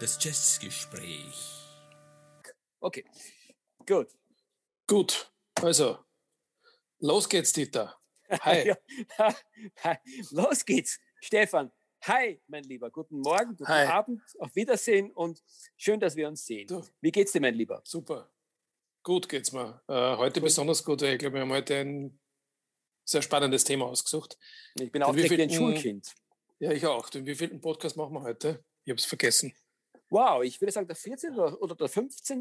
Das Jazzgespräch. Okay, gut. Gut, also, los geht's, Dieter. Hi. Los geht's, Stefan. Hi, mein Lieber. Guten Morgen, guten Hi. Abend, auf Wiedersehen und schön, dass wir uns sehen. Du. Wie geht's dir, mein Lieber? Super. Gut geht's mir. Äh, heute besonders gut, weil ich glaube, wir haben heute ein sehr spannendes Thema ausgesucht. Ich bin auch wie ein Schulkind. Ja, ich auch. Den wievielten Podcast machen wir heute? Ich habe es vergessen. Wow, ich würde sagen, der 14. oder oder der 15.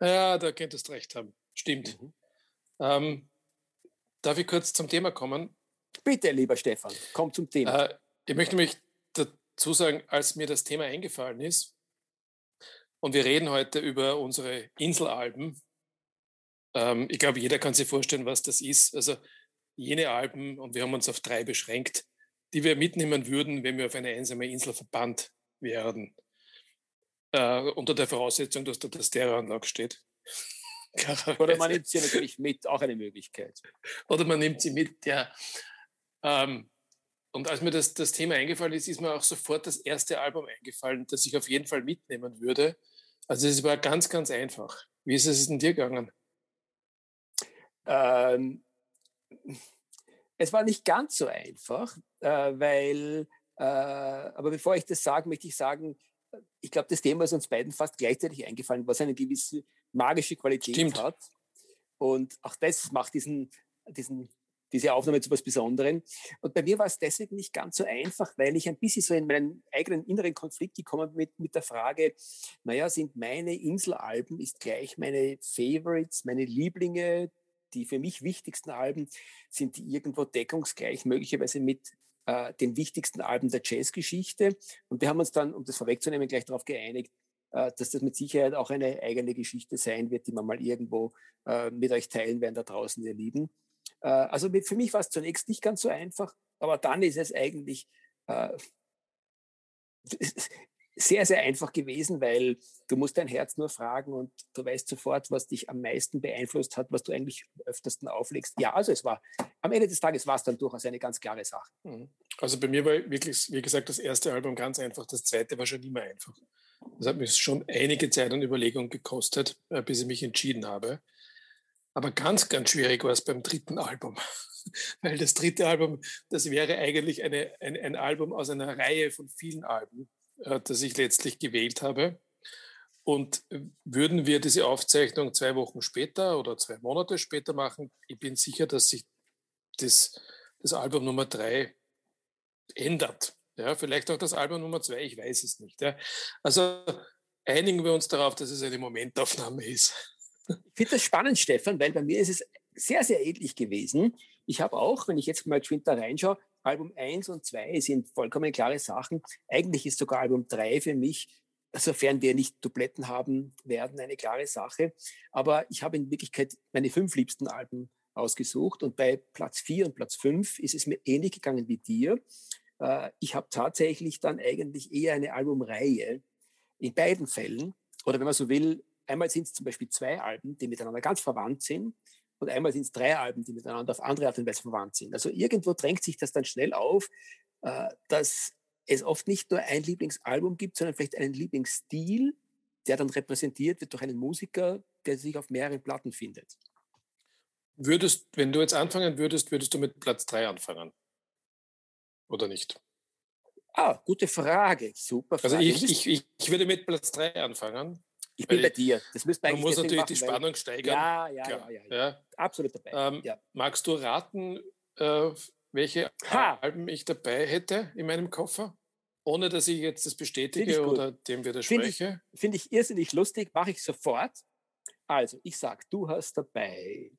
Ja, da könntest du recht haben. Stimmt. Mhm. Ähm, darf ich kurz zum Thema kommen? Bitte, lieber Stefan, komm zum Thema. Äh, ich möchte mich dazu sagen, als mir das Thema eingefallen ist, und wir reden heute über unsere Inselalben. Ähm, ich glaube, jeder kann sich vorstellen, was das ist. Also jene Alben, und wir haben uns auf drei beschränkt, die wir mitnehmen würden, wenn wir auf eine einsame Insel verbannt werden. Äh, unter der Voraussetzung, dass da der Stereoanlage steht. Oder man nimmt sie natürlich mit, auch eine Möglichkeit. Oder man nimmt sie mit, ja. Ähm, und als mir das, das Thema eingefallen ist, ist mir auch sofort das erste Album eingefallen, das ich auf jeden Fall mitnehmen würde. Also es war ganz, ganz einfach. Wie ist es denn dir gegangen? Ähm, es war nicht ganz so einfach, äh, weil, äh, aber bevor ich das sage, möchte ich sagen, ich glaube, das Thema ist uns beiden fast gleichzeitig eingefallen, was eine gewisse magische Qualität Stimmt. hat. Und auch das macht diesen, diesen, diese Aufnahme zu etwas Besonderem. Und bei mir war es deswegen nicht ganz so einfach, weil ich ein bisschen so in meinen eigenen inneren Konflikt gekommen bin mit, mit der Frage, naja, sind meine Inselalben, ist gleich meine Favorites, meine Lieblinge, die für mich wichtigsten Alben, sind die irgendwo deckungsgleich, möglicherweise mit äh, den wichtigsten Alben der Jazzgeschichte. Und wir haben uns dann, um das vorwegzunehmen, gleich darauf geeinigt, äh, dass das mit Sicherheit auch eine eigene Geschichte sein wird, die wir mal irgendwo äh, mit euch teilen werden da draußen, ihr Lieben. Äh, also mit, für mich war es zunächst nicht ganz so einfach, aber dann ist es eigentlich äh, sehr, sehr einfach gewesen, weil du musst dein Herz nur fragen und du weißt sofort, was dich am meisten beeinflusst hat, was du eigentlich am öftersten auflegst. Ja, also es war, am Ende des Tages war es dann durchaus eine ganz klare Sache. Mhm. Also bei mir war wirklich, wie gesagt, das erste Album ganz einfach, das zweite war schon immer einfach. Das hat mich schon einige Zeit an Überlegung gekostet, äh, bis ich mich entschieden habe. Aber ganz, ganz schwierig war es beim dritten Album. Weil das dritte Album, das wäre eigentlich eine, ein, ein Album aus einer Reihe von vielen Alben, das ich letztlich gewählt habe. Und äh, würden wir diese Aufzeichnung zwei Wochen später oder zwei Monate später machen, ich bin sicher, dass sich das, das Album Nummer drei ändert. Ja, vielleicht auch das Album Nummer zwei, ich weiß es nicht. Ja. Also einigen wir uns darauf, dass es eine Momentaufnahme ist. Ich finde das spannend, Stefan, weil bei mir ist es sehr, sehr ähnlich gewesen. Ich habe auch, wenn ich jetzt mal da reinschaue, Album 1 und 2 sind vollkommen klare Sachen. Eigentlich ist sogar Album 3 für mich, sofern wir nicht Dubletten haben werden, eine klare Sache. Aber ich habe in Wirklichkeit meine fünf liebsten Alben ausgesucht und bei Platz 4 und Platz 5 ist es mir ähnlich gegangen wie dir. Äh, Ich habe tatsächlich dann eigentlich eher eine Albumreihe in beiden Fällen. Oder wenn man so will, einmal sind es zum Beispiel zwei Alben, die miteinander ganz verwandt sind und einmal sind es drei Alben, die miteinander auf andere Art und Weise verwandt sind. Also irgendwo drängt sich das dann schnell auf, äh, dass es oft nicht nur ein Lieblingsalbum gibt, sondern vielleicht einen Lieblingsstil, der dann repräsentiert wird durch einen Musiker, der sich auf mehreren Platten findet. Würdest, wenn du jetzt anfangen würdest, würdest du mit Platz drei anfangen? Oder nicht? Ah, gute Frage. Super Frage. Also ich, ich, ich, ich würde mit Platz drei anfangen. Ich bin bei ich- dir. Das müsste man muss natürlich die machen, weil- Spannung steigern. Ja, ja, ja, ja, ja. Absolut dabei. Ähm. Magst du raten, äh, welche Ha! Alben ich dabei hätte in meinem Koffer? Ohne dass ich jetzt das ich bestätige oder dem widerspreche. Finde ich irrsinnig lustig, mache ich sofort. Also, ich sag, du hast dabei,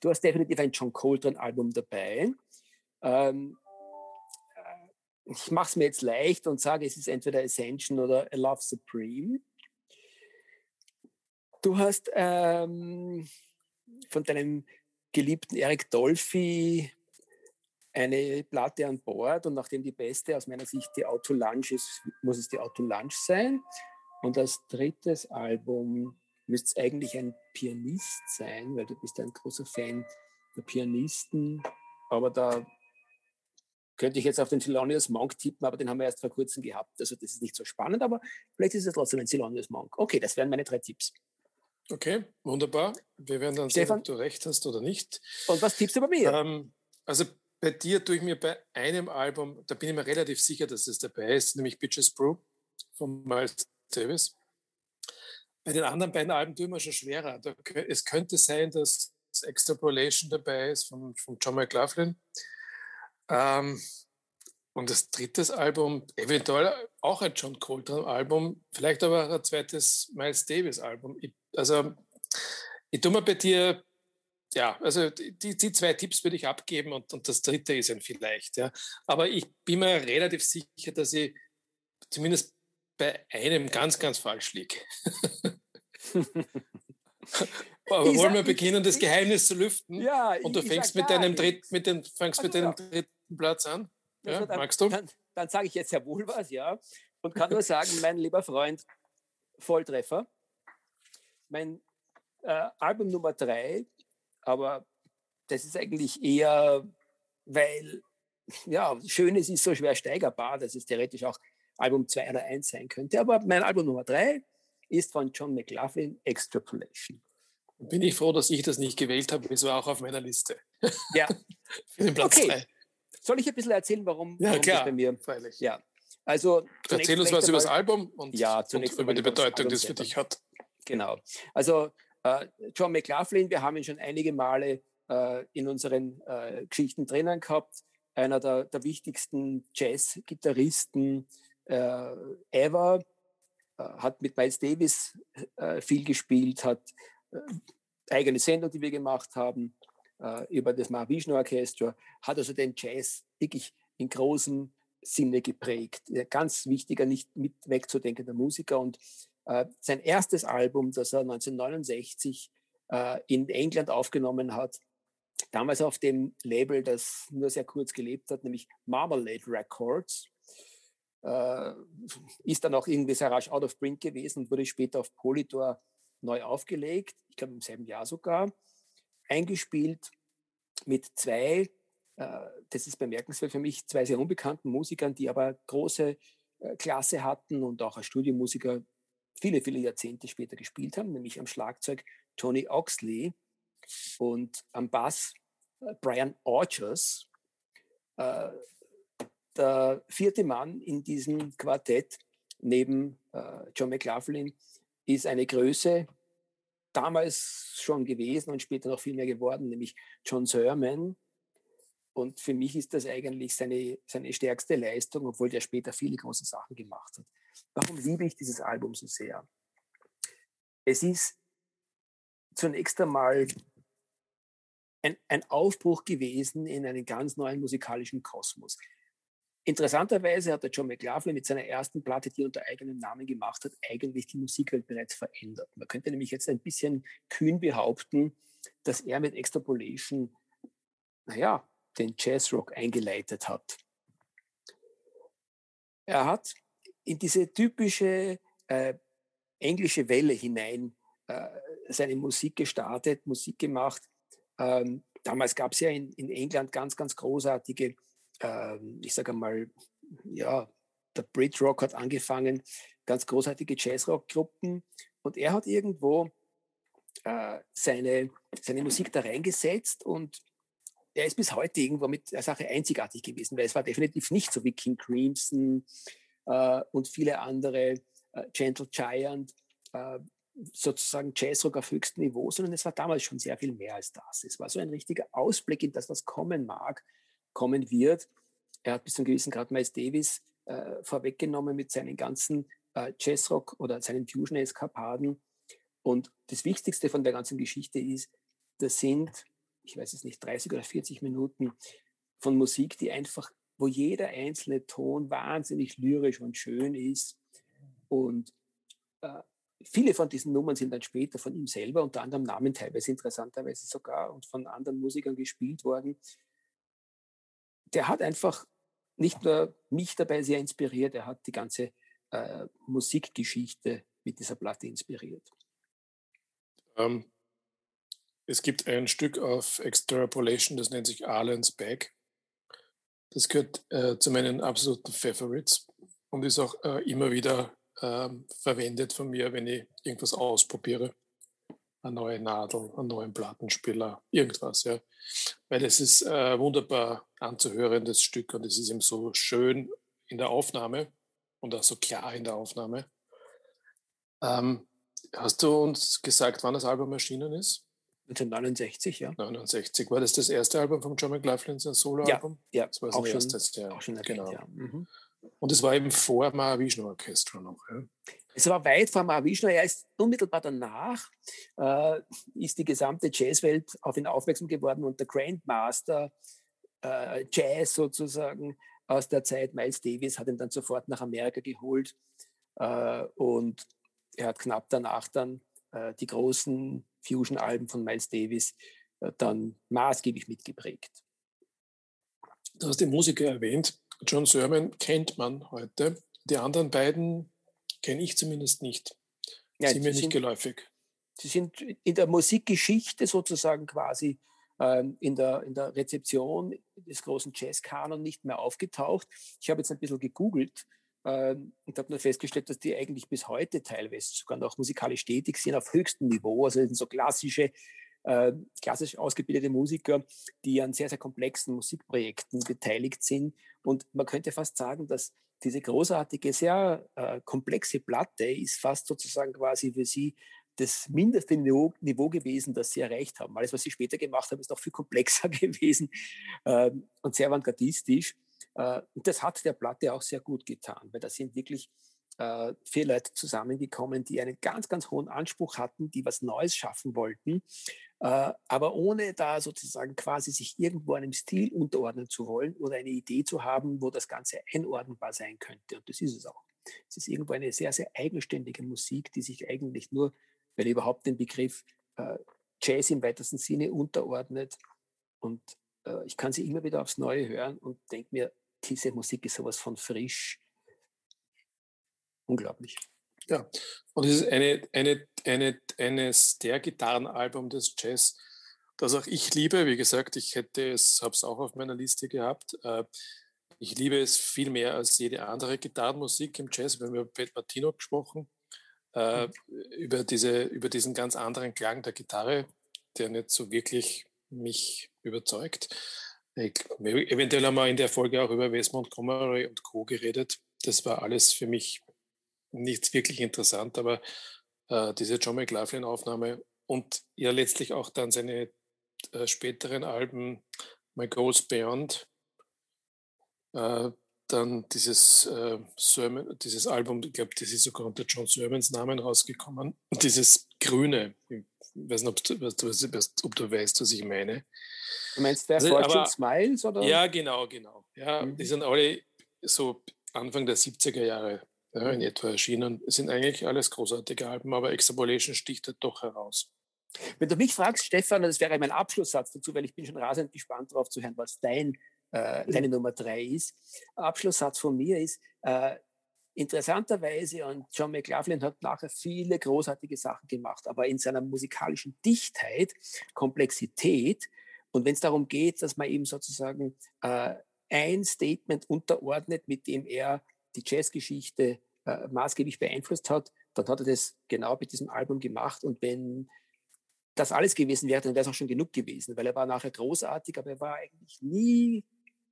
du hast definitiv ein John Coltrane-Album dabei. Ähm, äh, ich mache es mir jetzt leicht und sage, es ist entweder Ascension oder A Love Supreme. Du hast ähm, von deinem geliebten Eric Dolphy eine Platte an Bord und nachdem die beste aus meiner Sicht die Auto Lunch ist, muss es die Auto Lunch sein. Und als drittes Album müsste es eigentlich ein Pianist sein, weil du bist ein großer Fan der Pianisten. aber da könnte ich jetzt auf den Thelonious Monk tippen, aber den haben wir erst vor kurzem gehabt. Also das ist nicht so spannend, aber vielleicht ist es trotzdem ein Thelonious Monk. Okay, das wären meine drei Tipps. Okay, wunderbar. Wir werden dann Stefan? sehen, ob du recht hast oder nicht. Und was tippst du bei mir? Ähm, also bei dir tue ich mir bei einem Album, da bin ich mir relativ sicher, dass es dabei ist, nämlich Bitches Brew von Miles Davis. Bei den anderen beiden Alben tue ich mir schon schwerer. Da, es könnte sein, dass Extrapolation dabei ist von, von John McLaughlin. Ähm, und das dritte Album, eventuell auch ein John Coltrane-Album, vielleicht aber auch ein zweites Miles Davis-Album. Also, ich tue mir bei dir, ja, also die, die zwei Tipps würde ich abgeben und, und das dritte ist ein vielleicht, ja. Aber ich bin mir relativ sicher, dass ich zumindest bei einem ganz, ganz falsch liege. Aber Ich wollen wir beginnen, das Geheimnis zu lüften? ja, Und du fängst mit deinem, dritt, mit den, fängst mit Also, deinem dritten Platz an. Ja, Also dann, magst du? Dann, dann sage ich jetzt ja wohl was, ja. Und kann nur sagen, mein lieber Freund, Volltreffer. Mein äh, Album Nummer drei, aber das ist eigentlich eher, weil, ja, Schönes ist so schwer steigerbar, dass es theoretisch auch Album zwei oder eins sein könnte. Aber mein Album Nummer drei ist von John McLaughlin, Extrapolation. Bin ich froh, dass ich das nicht gewählt habe. Es war auch auf meiner Liste. Ja. Für den Platz Okay. Soll ich ein bisschen erzählen, warum, Ja, warum klar. das bei mir Freilich. Ja, also Erzähl uns was über das Album und, Ja, und über die Bedeutung, die es für dich hat. Genau. Also äh, John McLaughlin, wir haben ihn schon einige Male äh, in unseren äh, Geschichten drinnen gehabt. Einer der, der wichtigsten Jazz-Gitarristen äh, ever. Äh, hat mit Miles Davis äh, viel gespielt, hat eigene Sendung, die wir gemacht haben, äh, über das Mahavishnu Orchestra, hat also den Jazz wirklich in großem Sinne geprägt. Ganz wichtiger, nicht mit wegzudenkender Musiker. Und äh, sein erstes Album, das er 1969 äh, in England aufgenommen hat, damals auf dem Label, das nur sehr kurz gelebt hat, nämlich Marmalade Records, äh, ist dann auch irgendwie sehr rasch out of print gewesen und wurde später auf Polydor neu aufgelegt, ich glaube im selben Jahr sogar, eingespielt mit zwei, äh, das ist bemerkenswert für mich, zwei sehr unbekannten Musikern, die aber große äh, Klasse hatten und auch als Studiomusiker viele, viele Jahrzehnte später gespielt haben, nämlich am Schlagzeug Tony Oxley und am Bass äh, Brian Orchers. Der vierte Mann in diesem Quartett neben John McLaughlin ist eine Größe, damals schon gewesen und später noch viel mehr geworden, nämlich John Sermon. Und für mich ist das eigentlich seine, seine stärkste Leistung, obwohl der später viele große Sachen gemacht hat. Warum liebe ich dieses Album so sehr? Es ist zunächst einmal ein, ein Aufbruch gewesen in einen ganz neuen musikalischen Kosmos. Interessanterweise hat der John McLaughlin mit seiner ersten Platte, die er unter eigenem Namen gemacht hat, eigentlich die Musikwelt bereits verändert. Man könnte nämlich jetzt ein bisschen kühn behaupten, dass er mit Extrapolation, naja, den Jazzrock eingeleitet hat. Er hat in diese typische äh, englische Welle hinein äh, seine Musik gestartet, Musik gemacht. Ähm, damals gab es ja in, in, England ganz, ganz großartige, ähm, ich sage mal, ja, der Brit Rock hat angefangen, ganz großartige Jazzrock-Gruppen und er hat irgendwo äh, seine, seine Musik da reingesetzt und er ist bis heute irgendwo mit der Sache einzigartig gewesen, weil es war definitiv nicht so wie King Crimson äh, und viele andere, äh, Gentle Giant, äh, sozusagen Jazzrock auf höchstem Niveau, sondern es war damals schon sehr viel mehr als das. Es war so ein richtiger Ausblick in das, was kommen mag, kommen wird. Er hat bis zu einem gewissen Grad Miles Davis äh, vorweggenommen mit seinen ganzen äh, Jazzrock oder seinen Fusion-Eskapaden. Und das Wichtigste von der ganzen Geschichte ist, das sind, ich weiß es nicht, 30 oder 40 Minuten von Musik, die einfach, wo jeder einzelne Ton wahnsinnig lyrisch und schön ist. Und äh, viele von diesen Nummern sind dann später von ihm selber, unter anderem Namen teilweise interessanterweise sogar und von anderen Musikern gespielt worden. Der hat einfach nicht nur mich dabei sehr inspiriert, er hat die ganze äh, Musikgeschichte mit dieser Platte inspiriert. Ähm, es gibt ein Stück auf Extrapolation, das nennt sich Arlen's Bag. Das gehört äh, zu meinen absoluten Favorites und ist auch äh, immer wieder äh, verwendet von mir, wenn ich irgendwas ausprobiere. Eine neue Nadel, einen neuen Plattenspieler, irgendwas, ja. Weil es ist äh, wunderbar anzuhörendes Stück und es ist eben so schön in der Aufnahme und auch so klar in der Aufnahme. Ähm, hast du uns gesagt, wann das Album erschienen ist? 1969, ja. 69. War das das erste Album von John McLaughlin, sein Soloalbum? Ja, ja. Das war sein auch erstes, schon, ja. Auch schon genau. ja. Mhm. Und es war eben vor Mahavishnu Orchestra noch. Ja? Es war weit vor Mahavishnu. Er ist unmittelbar danach, äh, ist die gesamte Jazzwelt auf ihn aufmerksam geworden und der Grandmaster äh, Jazz sozusagen aus der Zeit, Miles Davis, hat ihn dann sofort nach Amerika geholt äh, und er hat knapp danach dann äh, die großen Fusion-Alben von Miles Davis äh, dann maßgeblich mitgeprägt. Du hast den Musiker erwähnt. John Sermon kennt man heute. Die anderen beiden kenne ich zumindest nicht. Ja, sind mir nicht sind, geläufig. Sie sind in der Musikgeschichte sozusagen quasi ähm, in, der, in der Rezeption des großen Jazzkanon nicht mehr aufgetaucht. Ich habe jetzt ein bisschen gegoogelt ähm, und habe nur festgestellt, dass die eigentlich bis heute teilweise sogar noch musikalisch tätig sind auf höchstem Niveau. Also sind so klassische, äh, klassisch ausgebildete Musiker, die an sehr, sehr komplexen Musikprojekten beteiligt sind. Und man könnte fast sagen, dass diese großartige, sehr äh, komplexe Platte ist fast sozusagen quasi für sie das mindeste Niveau, Niveau, gewesen, das sie erreicht haben. Alles, was sie später gemacht haben, ist noch viel komplexer gewesen äh, und sehr avantgardistisch. Äh, und das hat der Platte auch sehr gut getan, weil da sind wirklich äh, vier Leute zusammengekommen, die einen ganz, ganz hohen Anspruch hatten, die was Neues schaffen wollten, äh, aber ohne da sozusagen quasi sich irgendwo einem Stil unterordnen zu wollen oder eine Idee zu haben, wo das Ganze einordnbar sein könnte. Und das ist es auch. Es ist irgendwo eine sehr, sehr eigenständige Musik, die sich eigentlich nur, weil überhaupt den Begriff äh, Jazz im weitesten Sinne unterordnet. Und äh, ich kann sie immer wieder aufs Neue hören und denke mir, diese Musik ist sowas von frisch. Unglaublich. Ja, und es ist eine, eine, eine, eines der Gitarrenalbum des Jazz, das auch ich liebe. Wie gesagt, ich hätte es, habe es auch auf meiner Liste gehabt. Äh, ich liebe es viel mehr als jede andere Gitarrenmusik im Jazz. Wir haben über Pet Martino gesprochen, äh, mhm. über, diese, über diesen ganz anderen Klang der Gitarre, der nicht so wirklich mich überzeugt. Ich, eventuell haben wir in der Folge auch über Wes Montgomery und Co. geredet. Das war alles für mich nichts wirklich interessant, aber äh, diese John McLaughlin-Aufnahme und ja letztlich auch dann seine äh, späteren Alben My Goals Beyond, äh, dann dieses, äh, Sermon, dieses Album, ich glaube, das ist sogar unter John Sermons Namen rausgekommen, dieses Grüne, ich weiß nicht, ob du, ob du weißt, was ich meine. Du meinst der also, Fortune aber, Smiles? Oder? Ja, genau, genau. Ja, mhm. Die sind alle so Anfang der 70er Jahre ja, in etwa erschienen. Es sind eigentlich alles großartige Alben, aber Extrapolation sticht halt doch heraus. Wenn du mich fragst, Stefan, das wäre mein Abschlusssatz dazu, weil ich bin schon rasend gespannt darauf zu hören, was dein, äh, deine Nummer drei ist. Abschlusssatz von mir ist, äh, interessanterweise, und John McLaughlin hat nachher viele großartige Sachen gemacht, aber in seiner musikalischen Dichtheit, Komplexität und wenn es darum geht, dass man eben sozusagen äh, ein Statement unterordnet, mit dem er die Jazzgeschichte äh, maßgeblich beeinflusst hat, dann hat er das genau mit diesem Album gemacht. Und wenn das alles gewesen wäre, dann wäre es auch schon genug gewesen, weil er war nachher großartig, aber er war eigentlich nie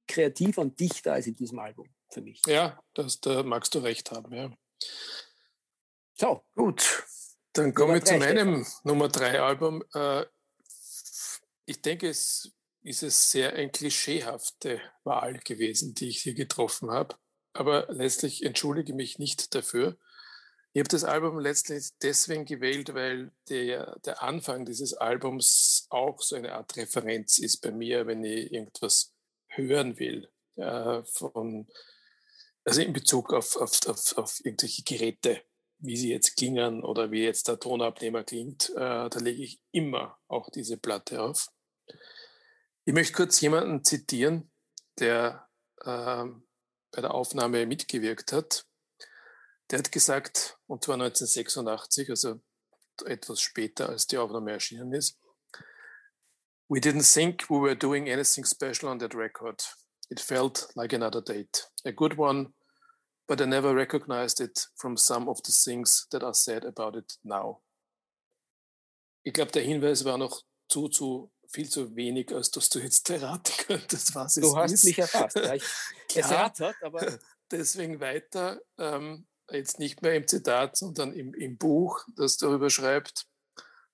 kreativer und dichter als in diesem Album für mich. Ja, das, da magst du recht haben, ja. So. Gut, dann kommen wir zu meinem Stefan. Nummer 3 Album. Äh, ich denke, es ist es sehr eine klischeehafte Wahl gewesen, die ich hier getroffen habe. Aber letztlich entschuldige mich nicht dafür. Ich habe das Album letztlich deswegen gewählt, weil der, der Anfang dieses Albums auch so eine Art Referenz ist bei mir, wenn ich irgendwas hören will. Ja, von, also in Bezug auf, auf, auf, auf irgendwelche Geräte, wie sie jetzt klingen oder wie jetzt der Tonabnehmer klingt, äh, da lege ich immer auch diese Platte auf. Ich möchte kurz jemanden zitieren, der äh, bei der Aufnahme mitgewirkt hat. Der hat gesagt, und zwar 1986, also etwas später, als die Aufnahme erschienen ist, We didn't think we were doing anything special on that record. It felt like another date, a good one, but I never recognized it from some of the things that are said about it now. Ich glaube, der Hinweis war noch zu, zu viel zu wenig, als dass du jetzt erraten könntest, was du es hast ist. mich erfasst. Ja, ich, es Ja. rattert, aber Deswegen weiter, ähm, jetzt nicht mehr im Zitat, sondern im, im Buch, das darüber schreibt,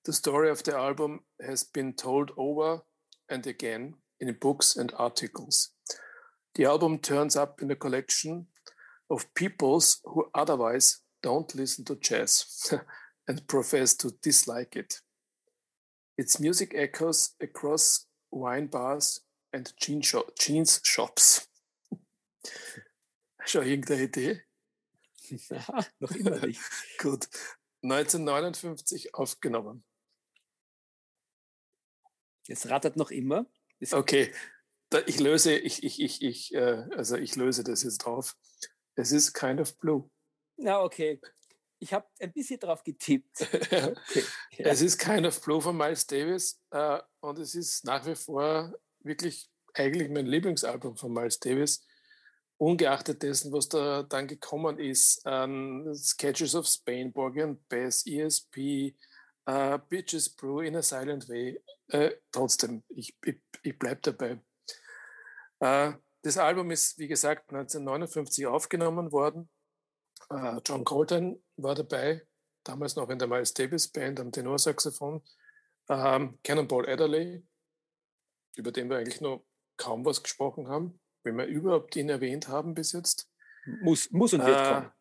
The story of the album has been told over and again in books and articles. The album turns up in a collection of peoples who otherwise don't listen to jazz and profess to dislike it. Its music echoes across wine bars and jean sho jeans shops. Schon irgendeine Idee? noch immer nicht. Gut. 1959 aufgenommen. Es rattert noch immer. Es, Okay, ich löse, ich, ich, ich, ich, äh, also ich löse das jetzt drauf. Es ist kind of blue. Na, okay. Ich habe ein bisschen drauf getippt. Okay. Ja. Es ist kind of blue von Miles Davis äh, und es ist nach wie vor wirklich eigentlich mein Lieblingsalbum von Miles Davis. Ungeachtet dessen, was da dann gekommen ist, an Sketches of Spain, Borgie and Bass, ESP, äh, Bitches Brew, In a Silent Way. Äh, trotzdem, ich, ich, ich bleibe dabei. Äh, das Album ist, wie gesagt, 1959 aufgenommen worden. Äh, John Coltrane war dabei, damals noch in der Miles Davis Band am Tenorsaxophon. Ähm, Cannonball Adderley, über den wir eigentlich noch kaum was gesprochen haben, wenn wir überhaupt ihn erwähnt haben bis jetzt. Muss, muss und wird Äh, kommen.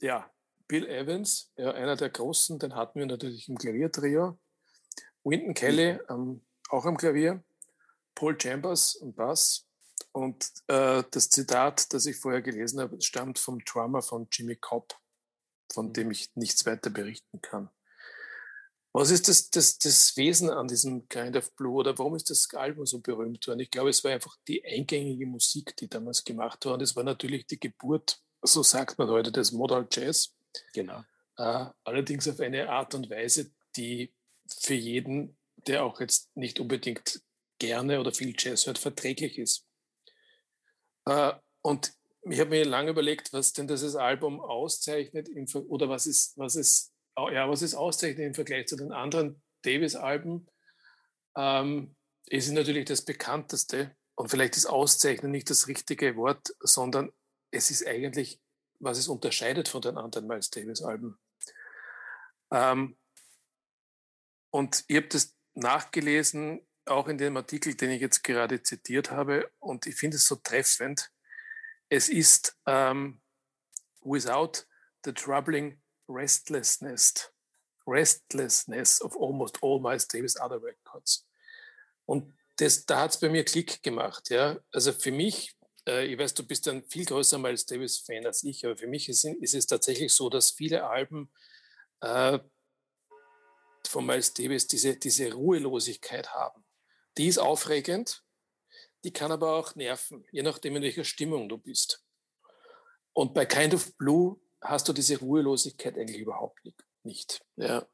ja, Bill Evans, ja, einer der großen, den hatten wir natürlich im Klaviertrio. Wynton Kelly ähm, auch am Klavier. Paul Chambers am Bass. Und äh, das Zitat, das ich vorher gelesen habe, stammt vom Drummer von Jimmy Cobb, von dem ich nichts weiter berichten kann. Was ist das, das, das Wesen an diesem Kind of Blue oder warum ist das Album so berühmt worden? Ich glaube, es war einfach die eingängige Musik, die damals gemacht. Und es war natürlich die Geburt, so sagt man heute, des Modal Jazz. Genau. Äh, allerdings auf eine Art und Weise, die für jeden, der auch jetzt nicht unbedingt gerne oder viel Jazz hört, verträglich ist. Äh, und ich habe mir lange überlegt, was denn dieses Album auszeichnet im, oder was ist, was ist, ja, was ist auszeichnet im Vergleich zu den anderen Davis-Alben. Ähm, es ist natürlich das bekannteste und vielleicht ist Auszeichnen nicht das richtige Wort, sondern es ist eigentlich, was es unterscheidet von den anderen Miles Davis-Alben. Ähm, und ich habe das nachgelesen, auch in dem Artikel, den ich jetzt gerade zitiert habe, und ich finde es so treffend. Es ist ähm, without the troubling restlessness, restlessness of almost all Miles Davis other records. Und das, da hat es bei mir Klick gemacht. Ja? Also für mich, äh, ich weiß, du bist ein viel größer Miles Davis-Fan als ich, aber für mich ist, ist es tatsächlich so, dass viele Alben äh, von Miles Davis diese, diese Ruhelosigkeit haben. Die ist aufregend, die kann aber auch nerven, je nachdem, in welcher Stimmung du bist. Und bei Kind of Blue hast du diese Ruhelosigkeit eigentlich überhaupt nicht. ja.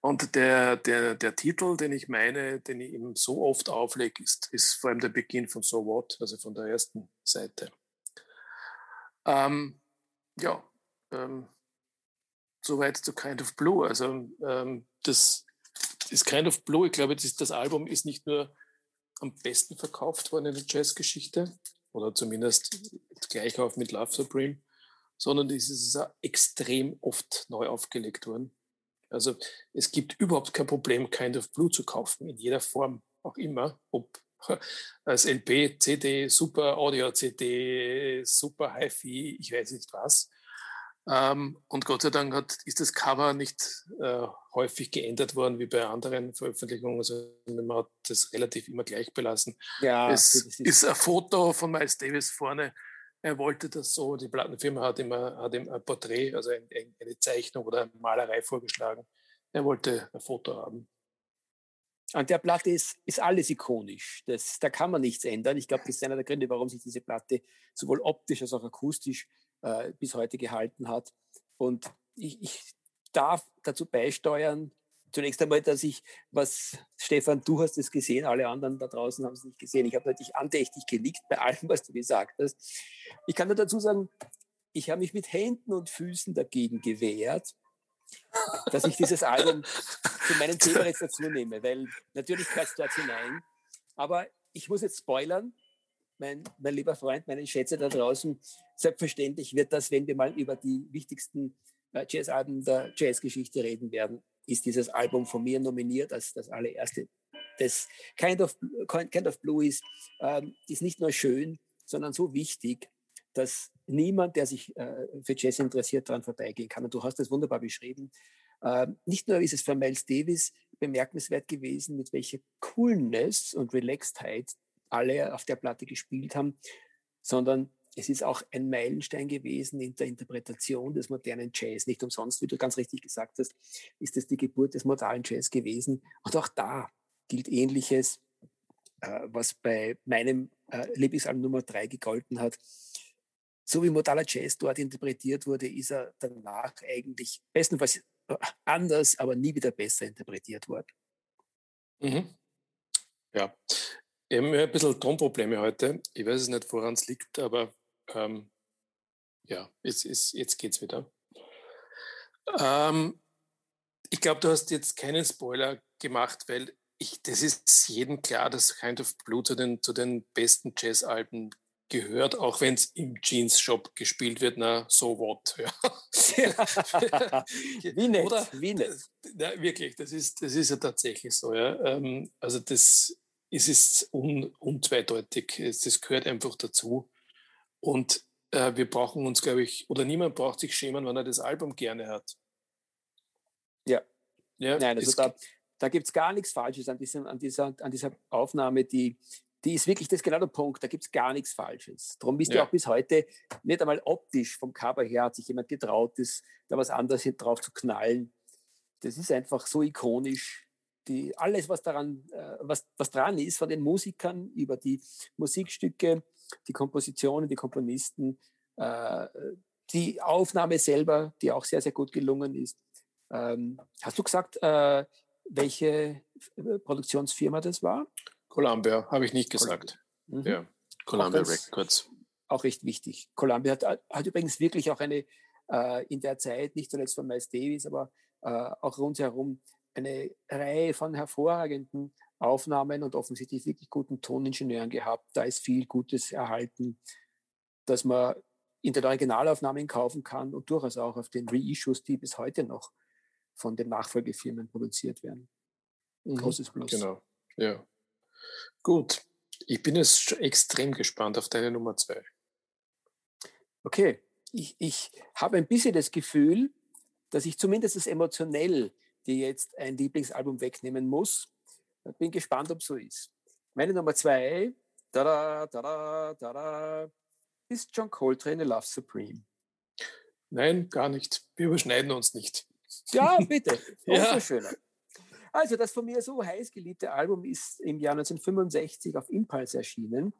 Und der, der, der Titel, den ich meine, den ich eben so oft auflege, ist, ist vor allem der Beginn von So What, also von der ersten Seite. Ähm, ja, ähm, soweit zu Kind of Blue. Also ähm, das ist Kind of Blue. Ich glaube, das, das Album ist nicht nur am besten verkauft worden in der Jazzgeschichte oder zumindest gleich auf mit Love Supreme, sondern es ist auch extrem oft neu aufgelegt worden. Also es gibt überhaupt kein Problem, Kind of Blue zu kaufen, in jeder Form auch immer, ob als LP, CD, Super Audio CD, Super Hi-Fi, ich weiß nicht was. Ähm, und Gott sei Dank hat, ist das Cover nicht äh, häufig geändert worden wie bei anderen Veröffentlichungen. Also man hat das relativ immer gleich belassen. Ja, es ist ein Foto von Miles Davis vorne. Er wollte das so. Die Plattenfirma hat ihm, ein- hat ihm ein Porträt, also ein, ein, eine Zeichnung oder eine Malerei vorgeschlagen. Er wollte ein Foto haben. an der Platte ist, ist alles ikonisch. Das, da kann man nichts ändern. Ich glaube, das ist einer der Gründe, warum sich diese Platte sowohl optisch als auch akustisch äh, bis heute gehalten hat. Und ich, ich darf dazu beisteuern, zunächst einmal, dass ich, was Stefan, du hast es gesehen, alle anderen da draußen haben es nicht gesehen. Ich habe natürlich andächtig genickt bei allem, was du gesagt hast. Ich kann nur dazu sagen, ich habe mich mit Händen und Füßen dagegen gewehrt, dass ich dieses Album zu meinem Thema jetzt dazu nehme, weil natürlich gehört es dort hinein. Aber ich muss jetzt spoilern, mein, mein lieber Freund, meine Schätze da draußen, selbstverständlich wird das, wenn wir mal über die wichtigsten äh, Jazzalben der Jazzgeschichte reden werden, ist dieses Album von mir nominiert als das allererste. Das Kind of, kind of Blue ist, ähm, ist nicht nur schön, sondern so wichtig, dass niemand, der sich äh, für Jazz interessiert, daran vorbeigehen kann. Und du hast das wunderbar beschrieben. Äh, nicht nur ist es für Miles Davis bemerkenswert gewesen, mit welcher Coolness und Relaxedheit alle auf der Platte gespielt haben, sondern es ist auch ein Meilenstein gewesen in der Interpretation des modernen Jazz. Nicht umsonst, wie du ganz richtig gesagt hast, ist es die Geburt des modalen Jazz gewesen. Und auch da gilt Ähnliches, äh, was bei meinem äh, Lieblingsalbum Nummer 3 gegolten hat. So wie modaler Jazz dort interpretiert wurde, ist er danach eigentlich bestenfalls äh, anders, aber nie wieder besser interpretiert worden. Mhm. Ja, ich habe ein bisschen Tonprobleme heute. Ich weiß es nicht, woran es liegt, aber ähm, ja, es ist, jetzt geht's wieder. Ähm, ich glaube, du hast jetzt keinen Spoiler gemacht, weil ich, das ist jedem klar, dass Kind of Blue zu den, zu den besten Jazz-Alben gehört, auch wenn es im Jeans-Shop gespielt wird, na, so what. Ja. wie nett, Oder, wie nett. Na, wirklich, das ist, das ist ja tatsächlich so. Ja. Ähm, also das es ist un, unzweideutig. Das gehört einfach dazu. Und äh, wir brauchen uns, glaube ich, oder niemand braucht sich schämen, wenn er das Album gerne hat. Ja. ja Nein, also da, da gibt es gar nichts Falsches an, diesem, an, dieser, an dieser Aufnahme, die, die ist wirklich, das ist genau der Punkt, da gibt es gar nichts Falsches. Darum bist ja. du auch bis heute nicht einmal optisch vom Cover her, hat sich jemand getraut, das, da was anderes drauf zu knallen. Das ist einfach so ikonisch. Die, alles, was daran, äh, was, was dran ist, von den Musikern über die Musikstücke, die Kompositionen, die Komponisten, äh, die Aufnahme selber, die auch sehr, sehr gut gelungen ist. Ähm, hast du gesagt, äh, welche äh, Produktionsfirma das war? Columbia, habe ich nicht gesagt. Mhm. Ja, Columbia auch Records. Auch recht wichtig. Columbia hat, hat übrigens wirklich auch eine, äh, in der Zeit, nicht zuletzt von Miles Davis, aber äh, auch rundherum eine Reihe von hervorragenden Aufnahmen und offensichtlich wirklich guten Toningenieuren gehabt. Da ist viel Gutes erhalten, dass man in den Originalaufnahmen kaufen kann und durchaus auch auf den Reissues, die bis heute noch von den Nachfolgefirmen produziert werden. Mhm. Großes Plus. Genau, ja. Gut, ich bin jetzt extrem gespannt auf deine Nummer zwei. Okay, ich, ich habe ein bisschen das Gefühl, dass ich zumindest emotionell dir jetzt ein Lieblingsalbum wegnehmen muss. Bin gespannt, ob so ist. Meine Nummer zwei, tada, tada, tada, ist John Coltrane Love Supreme. Nein, gar nicht. Wir überschneiden uns nicht. Ja, bitte. ja. schöner. Also, das von mir so heiß geliebte Album ist im Jahr 1965 auf Impulse erschienen,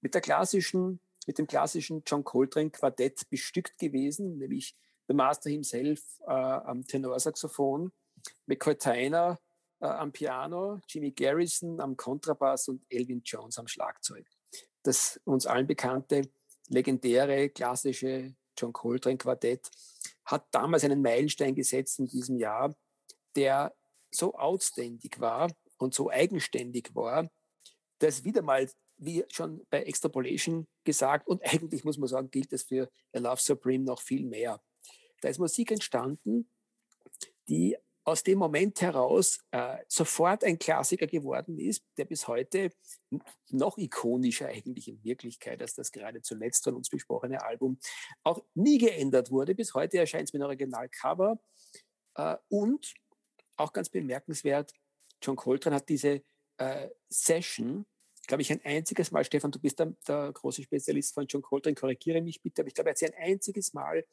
mit der klassischen, mit dem klassischen John Coltrane Quartett bestückt gewesen, nämlich The Master himself äh, am Tenorsaxophon, McCoy Tyner äh, am Piano, Jimmy Garrison am Kontrabass und Elvin Jones am Schlagzeug. Das uns allen bekannte, legendäre, klassische John Coltrane Quartett hat damals einen Meilenstein gesetzt in diesem Jahr, der so outständig war und so eigenständig war, dass wieder mal, wie schon bei Extrapolation gesagt, und eigentlich muss man sagen, gilt das für A Love Supreme noch viel mehr. Da ist Musik entstanden, die aus dem Moment heraus äh, sofort ein Klassiker geworden ist, der bis heute noch ikonischer eigentlich in Wirklichkeit als das gerade zuletzt von uns besprochene Album auch nie geändert wurde. Bis heute erscheint es mit Originalcover äh, und auch ganz bemerkenswert, John Coltrane hat diese äh, Session, glaube ich, ein einziges Mal, Stefan, du bist der, der, große Spezialist von John Coltrane, korrigiere mich bitte, aber ich glaube, er hat sie ein einziges Mal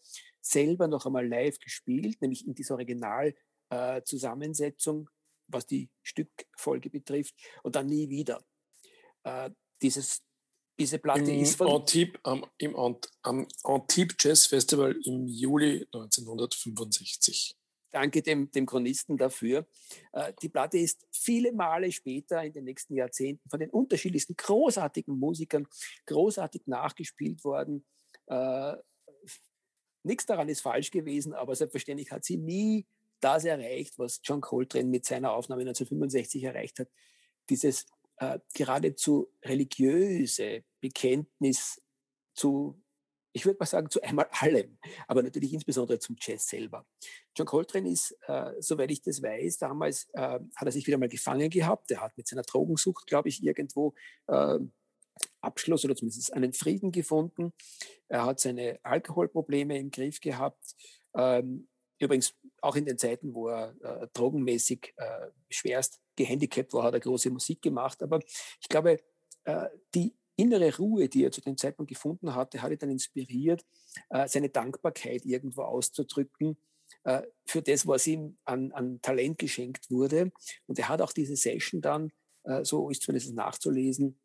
selber noch einmal live gespielt, nämlich in dieser Original- äh, Zusammensetzung, was die Stückfolge betrifft, und dann nie wieder. Äh, dieses, diese Platte Im ist von. Antibes, am, Im am Antibes Jazz Festival im Juli 1965. danke dem, dem Chronisten dafür. Äh, die Platte ist viele Male später in den nächsten Jahrzehnten von den unterschiedlichsten großartigen Musikern großartig nachgespielt worden. Äh, nichts daran ist falsch gewesen, aber selbstverständlich hat sie nie das erreicht, was John Coltrane mit seiner Aufnahme 1965 erreicht hat. Dieses äh, geradezu religiöse Bekenntnis zu ich würde mal sagen, zu einmal allem, aber natürlich insbesondere zum Jazz selber. John Coltrane ist, äh, soweit ich das weiß, damals äh, hat er sich wieder mal gefangen gehabt. Er hat mit seiner Drogensucht, glaube ich, irgendwo äh, Abschluss oder zumindest einen Frieden gefunden. Er hat seine Alkoholprobleme im Griff gehabt. Ähm, übrigens auch in den Zeiten, wo er äh, drogenmäßig äh, schwerst gehandicapt war, hat er große Musik gemacht. Aber ich glaube, äh, die innere Ruhe, die er zu dem Zeitpunkt gefunden hatte, hat ihn dann inspiriert, äh, seine Dankbarkeit irgendwo auszudrücken äh, für das, was ihm an, an Talent geschenkt wurde. Und er hat auch diese Session dann, äh, so ist zumindest nachzulesen,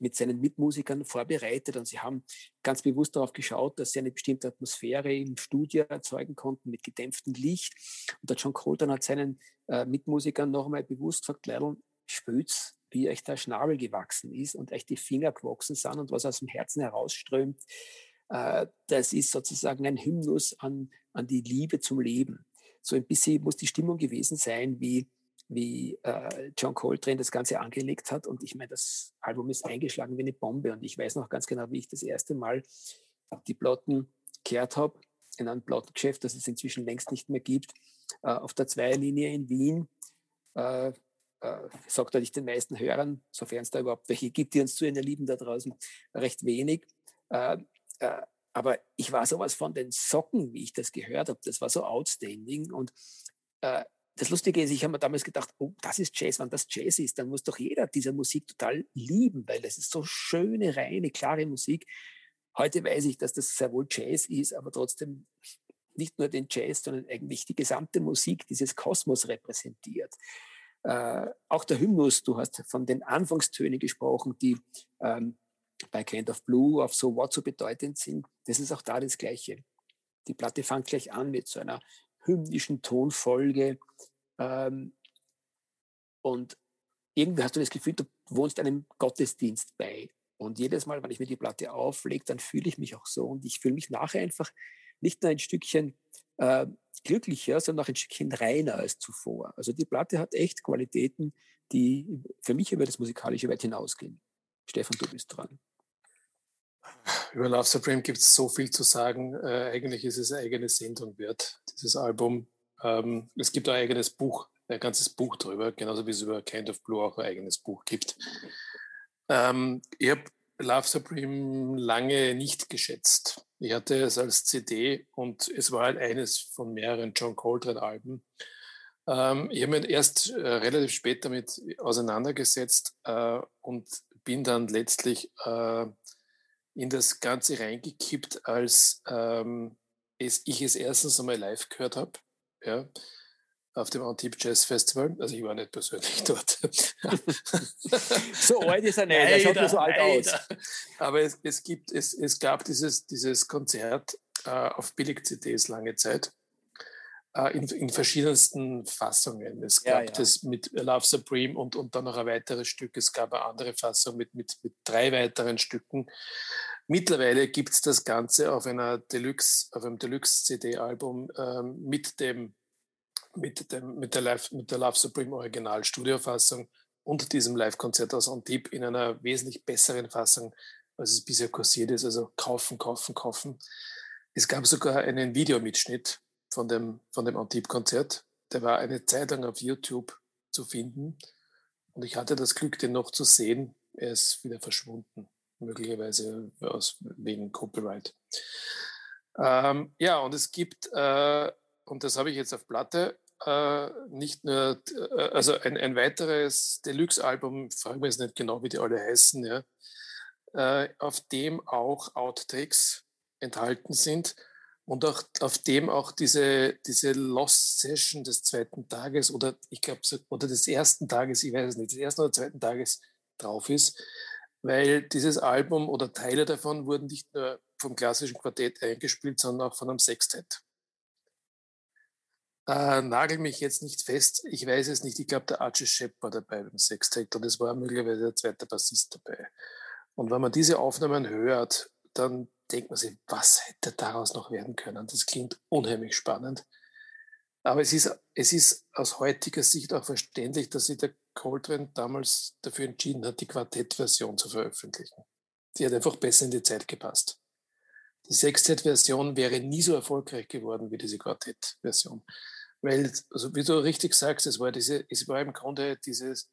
mit seinen Mitmusikern vorbereitet und sie haben ganz bewusst darauf geschaut, dass sie eine bestimmte Atmosphäre im Studio erzeugen konnten mit gedämpftem Licht. Und der John Colton hat seinen äh, Mitmusikern noch einmal bewusst gesagt, Leidl, spült's wie euch der Schnabel gewachsen ist und euch die Finger gewachsen sind und was aus dem Herzen herausströmt, äh, das ist sozusagen ein Hymnus an, an die Liebe zum Leben. So ein bisschen muss die Stimmung gewesen sein, wie, wie äh, John Coltrane das Ganze angelegt hat. Und ich meine, das Album ist eingeschlagen wie eine Bombe. Und ich weiß noch ganz genau, wie ich das erste Mal die Platten gehört habe in einem Plattengeschäft, das es inzwischen längst nicht mehr gibt, äh, auf der Zweierlinie in Wien. Äh, äh, sagt er nicht den meisten Hörern, sofern es da überhaupt welche gibt, die uns zu ihnen lieben da draußen, recht wenig. Äh, äh, aber ich war sowas von den Socken, wie ich das gehört habe. Das war so outstanding. Und äh, das Lustige ist, ich habe mir damals gedacht, oh, das ist Jazz. Wenn das Jazz ist, dann muss doch jeder diese Musik total lieben, weil das ist so schöne, reine, klare Musik. Heute weiß ich, dass das sehr wohl Jazz ist, aber trotzdem nicht nur den Jazz, sondern eigentlich die gesamte Musik dieses Kosmos repräsentiert. Äh, auch der Hymnus, du hast von den Anfangstönen gesprochen, die ähm, bei Kind of Blue auf So What so bedeutend sind. Das ist auch da das Gleiche. Die Platte fängt gleich an mit so einer hymnischen Tonfolge. Ähm, und irgendwie hast du das Gefühl, du wohnst einem Gottesdienst bei. Und jedes Mal, wenn ich mir die Platte auflege, dann fühle ich mich auch so. Und ich fühle mich nachher einfach nicht nur ein Stückchen äh, glücklicher, sondern auch ein Stückchen reiner als zuvor. Also die Platte hat echt Qualitäten, die für mich über das Musikalische weit hinausgehen. Stefan, du bist dran. Über Love Supreme gibt es so viel zu sagen. Äh, eigentlich ist es eine eigene Sendung wert, dieses Album. Ähm, es gibt ein eigenes Buch, ein ganzes Buch darüber, genauso wie es über Kind of Blue auch ein eigenes Buch gibt. Ähm, ich habe Love Supreme lange nicht geschätzt. Ich hatte es als CD und es war halt eines von mehreren John Coltrane-Alben. Ähm, ich habe mich erst äh, relativ spät damit auseinandergesetzt äh, und bin dann letztlich äh, in das Ganze reingekippt, als ähm, es, ich es erstens einmal live gehört habe. Ja auf dem Antibes Jazz Festival. Also ich war nicht persönlich dort. so alt ist er nicht, er schaut nur so alt aus. Aber es, es, gibt, es, es gab dieses, dieses Konzert äh, auf Billig-CDs lange Zeit. Äh, in, in, verschiedensten Fassungen. Es gab ja, ja. das mit Love Supreme und, und dann noch ein weiteres Stück. Es gab eine andere Fassung mit, mit, mit drei weiteren Stücken. Mittlerweile gibt es das Ganze auf einer Deluxe, auf einem Deluxe-CD-Album ähm, mit dem mit, dem, mit, der Live, mit der Love Supreme Original Studiofassung und diesem Live-Konzert aus Antibes in einer wesentlich besseren Fassung, als es bisher kursiert ist. Also kaufen, kaufen, kaufen. Es gab sogar einen Videomitschnitt von dem, von dem Antibes-Konzert. Der war eine Zeit lang auf YouTube zu finden. Und ich hatte das Glück, den noch zu sehen. Er ist wieder verschwunden, möglicherweise aus, wegen Copyright. Ähm, ja, und es gibt äh, und das habe ich jetzt auf Platte, äh, nicht nur, äh, also ein, ein weiteres Deluxe-Album, frage mich jetzt nicht genau, wie die alle heißen, ja, äh, auf dem auch Outtakes enthalten sind und auch auf dem auch diese, diese Lost Session des zweiten Tages oder ich glaube, oder des ersten Tages, ich weiß es nicht, des ersten oder zweiten Tages drauf ist, weil dieses Album oder Teile davon wurden nicht nur vom klassischen Quartett eingespielt, sondern auch von einem Sextett. Äh, nagel mich jetzt nicht fest. Ich weiß es nicht. Ich glaube, der Archie Shepp war dabei beim Sextet und es war möglicherweise der zweite Bassist dabei. Und wenn man diese Aufnahmen hört, dann denkt man sich, was hätte daraus noch werden können? Das klingt unheimlich spannend. Aber es ist, es ist aus heutiger Sicht auch verständlich, dass sich der Coltrane damals dafür entschieden hat, die Quartettversion zu veröffentlichen. Die hat einfach besser in die Zeit gepasst. Die Sextet-Version wäre nie so erfolgreich geworden wie diese Quartett-Version. Weil, also wie du richtig sagst, es war, diese, es war im Grunde dieses,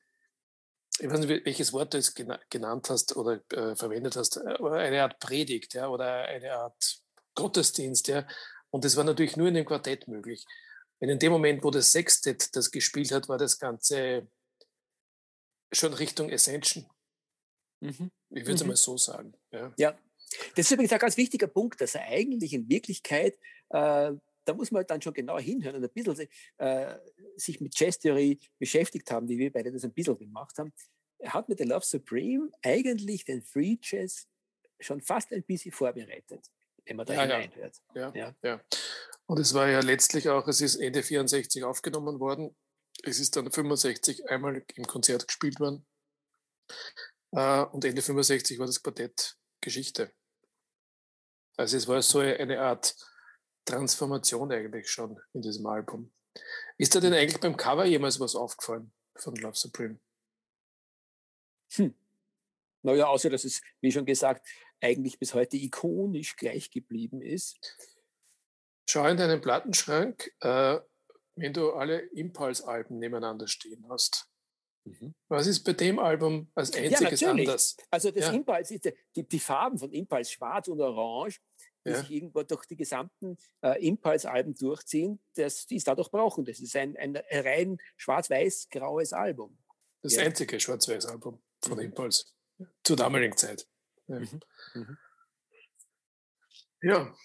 ich weiß nicht, welches Wort du jetzt genannt hast oder äh, verwendet hast, äh, eine Art Predigt ja, oder eine Art Gottesdienst. Ja. Und das war natürlich nur in dem Quartett möglich. Und in dem Moment, wo das Sextett das gespielt hat, war das Ganze schon Richtung Ascension. Mhm. Ich würde es mhm. mal so sagen. Ja. ja. Das ist übrigens ein ganz wichtiger Punkt, dass er eigentlich in Wirklichkeit, äh, da muss man dann schon genau hinhören und ein bisschen äh, sich mit Jazztheorie beschäftigt haben, wie wir beide das ein bisschen gemacht haben. Er hat mit The Love Supreme eigentlich den Free Jazz schon fast ein bisschen vorbereitet, wenn man da ja, hineinhört. Ja. Ja, ja. Und es war ja letztlich auch, es ist Ende 64 aufgenommen worden. Es ist dann 65 einmal im Konzert gespielt worden. Äh, und Ende 65 war das Quartett Geschichte. Also es war so eine Art Transformation eigentlich schon in diesem Album. Ist da denn eigentlich beim Cover jemals was aufgefallen von Love Supreme? Hm. Naja, außer dass es, wie schon gesagt, eigentlich bis heute ikonisch gleich geblieben ist. Schau in deinen Plattenschrank, äh, wenn du alle Impulse-Alben nebeneinander stehen hast. Mhm. Was ist bei dem Album als einziges ja, anders? Also das ja. Impulse ist die, die, Farben von Impulse, schwarz und orange, die ja. sich irgendwo durch die gesamten äh, Impulse-Alben durchziehen, das, die es dadurch brauchen. Das ist ein, ein rein schwarz-weiß-graues Album. Das ja. einzige Schwarz-Weiß-Album von mhm. Impulse zur damaligen Zeit. Ja. Mhm. Mhm. ja.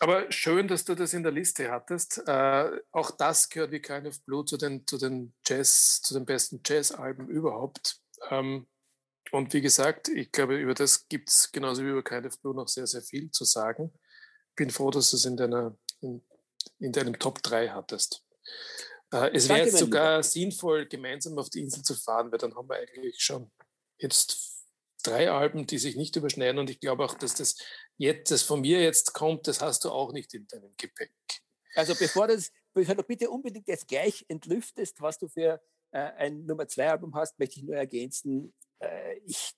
aber schön, dass du das in der Liste hattest. Äh, auch das gehört wie Kind of Blue zu den, zu den Jazz, zu den besten Jazz-Alben überhaupt. Ähm, und wie gesagt, ich glaube, über das gibt es genauso wie über Kind of Blue noch sehr, sehr viel zu sagen. Bin froh, dass du es in, deiner, in, in deinem Top 3 hattest. Äh, es wäre jetzt sogar lieber. sinnvoll, gemeinsam auf die Insel zu fahren, weil dann haben wir eigentlich schon jetzt drei Alben, die sich nicht überschneiden. Und ich glaube auch, dass das jetzt, das von mir jetzt kommt, das hast du auch nicht in deinem Gepäck. Also bevor das, du bitte unbedingt jetzt gleich entlüftest, was du für äh, ein Nummer zwei Album hast, möchte ich nur ergänzen, ich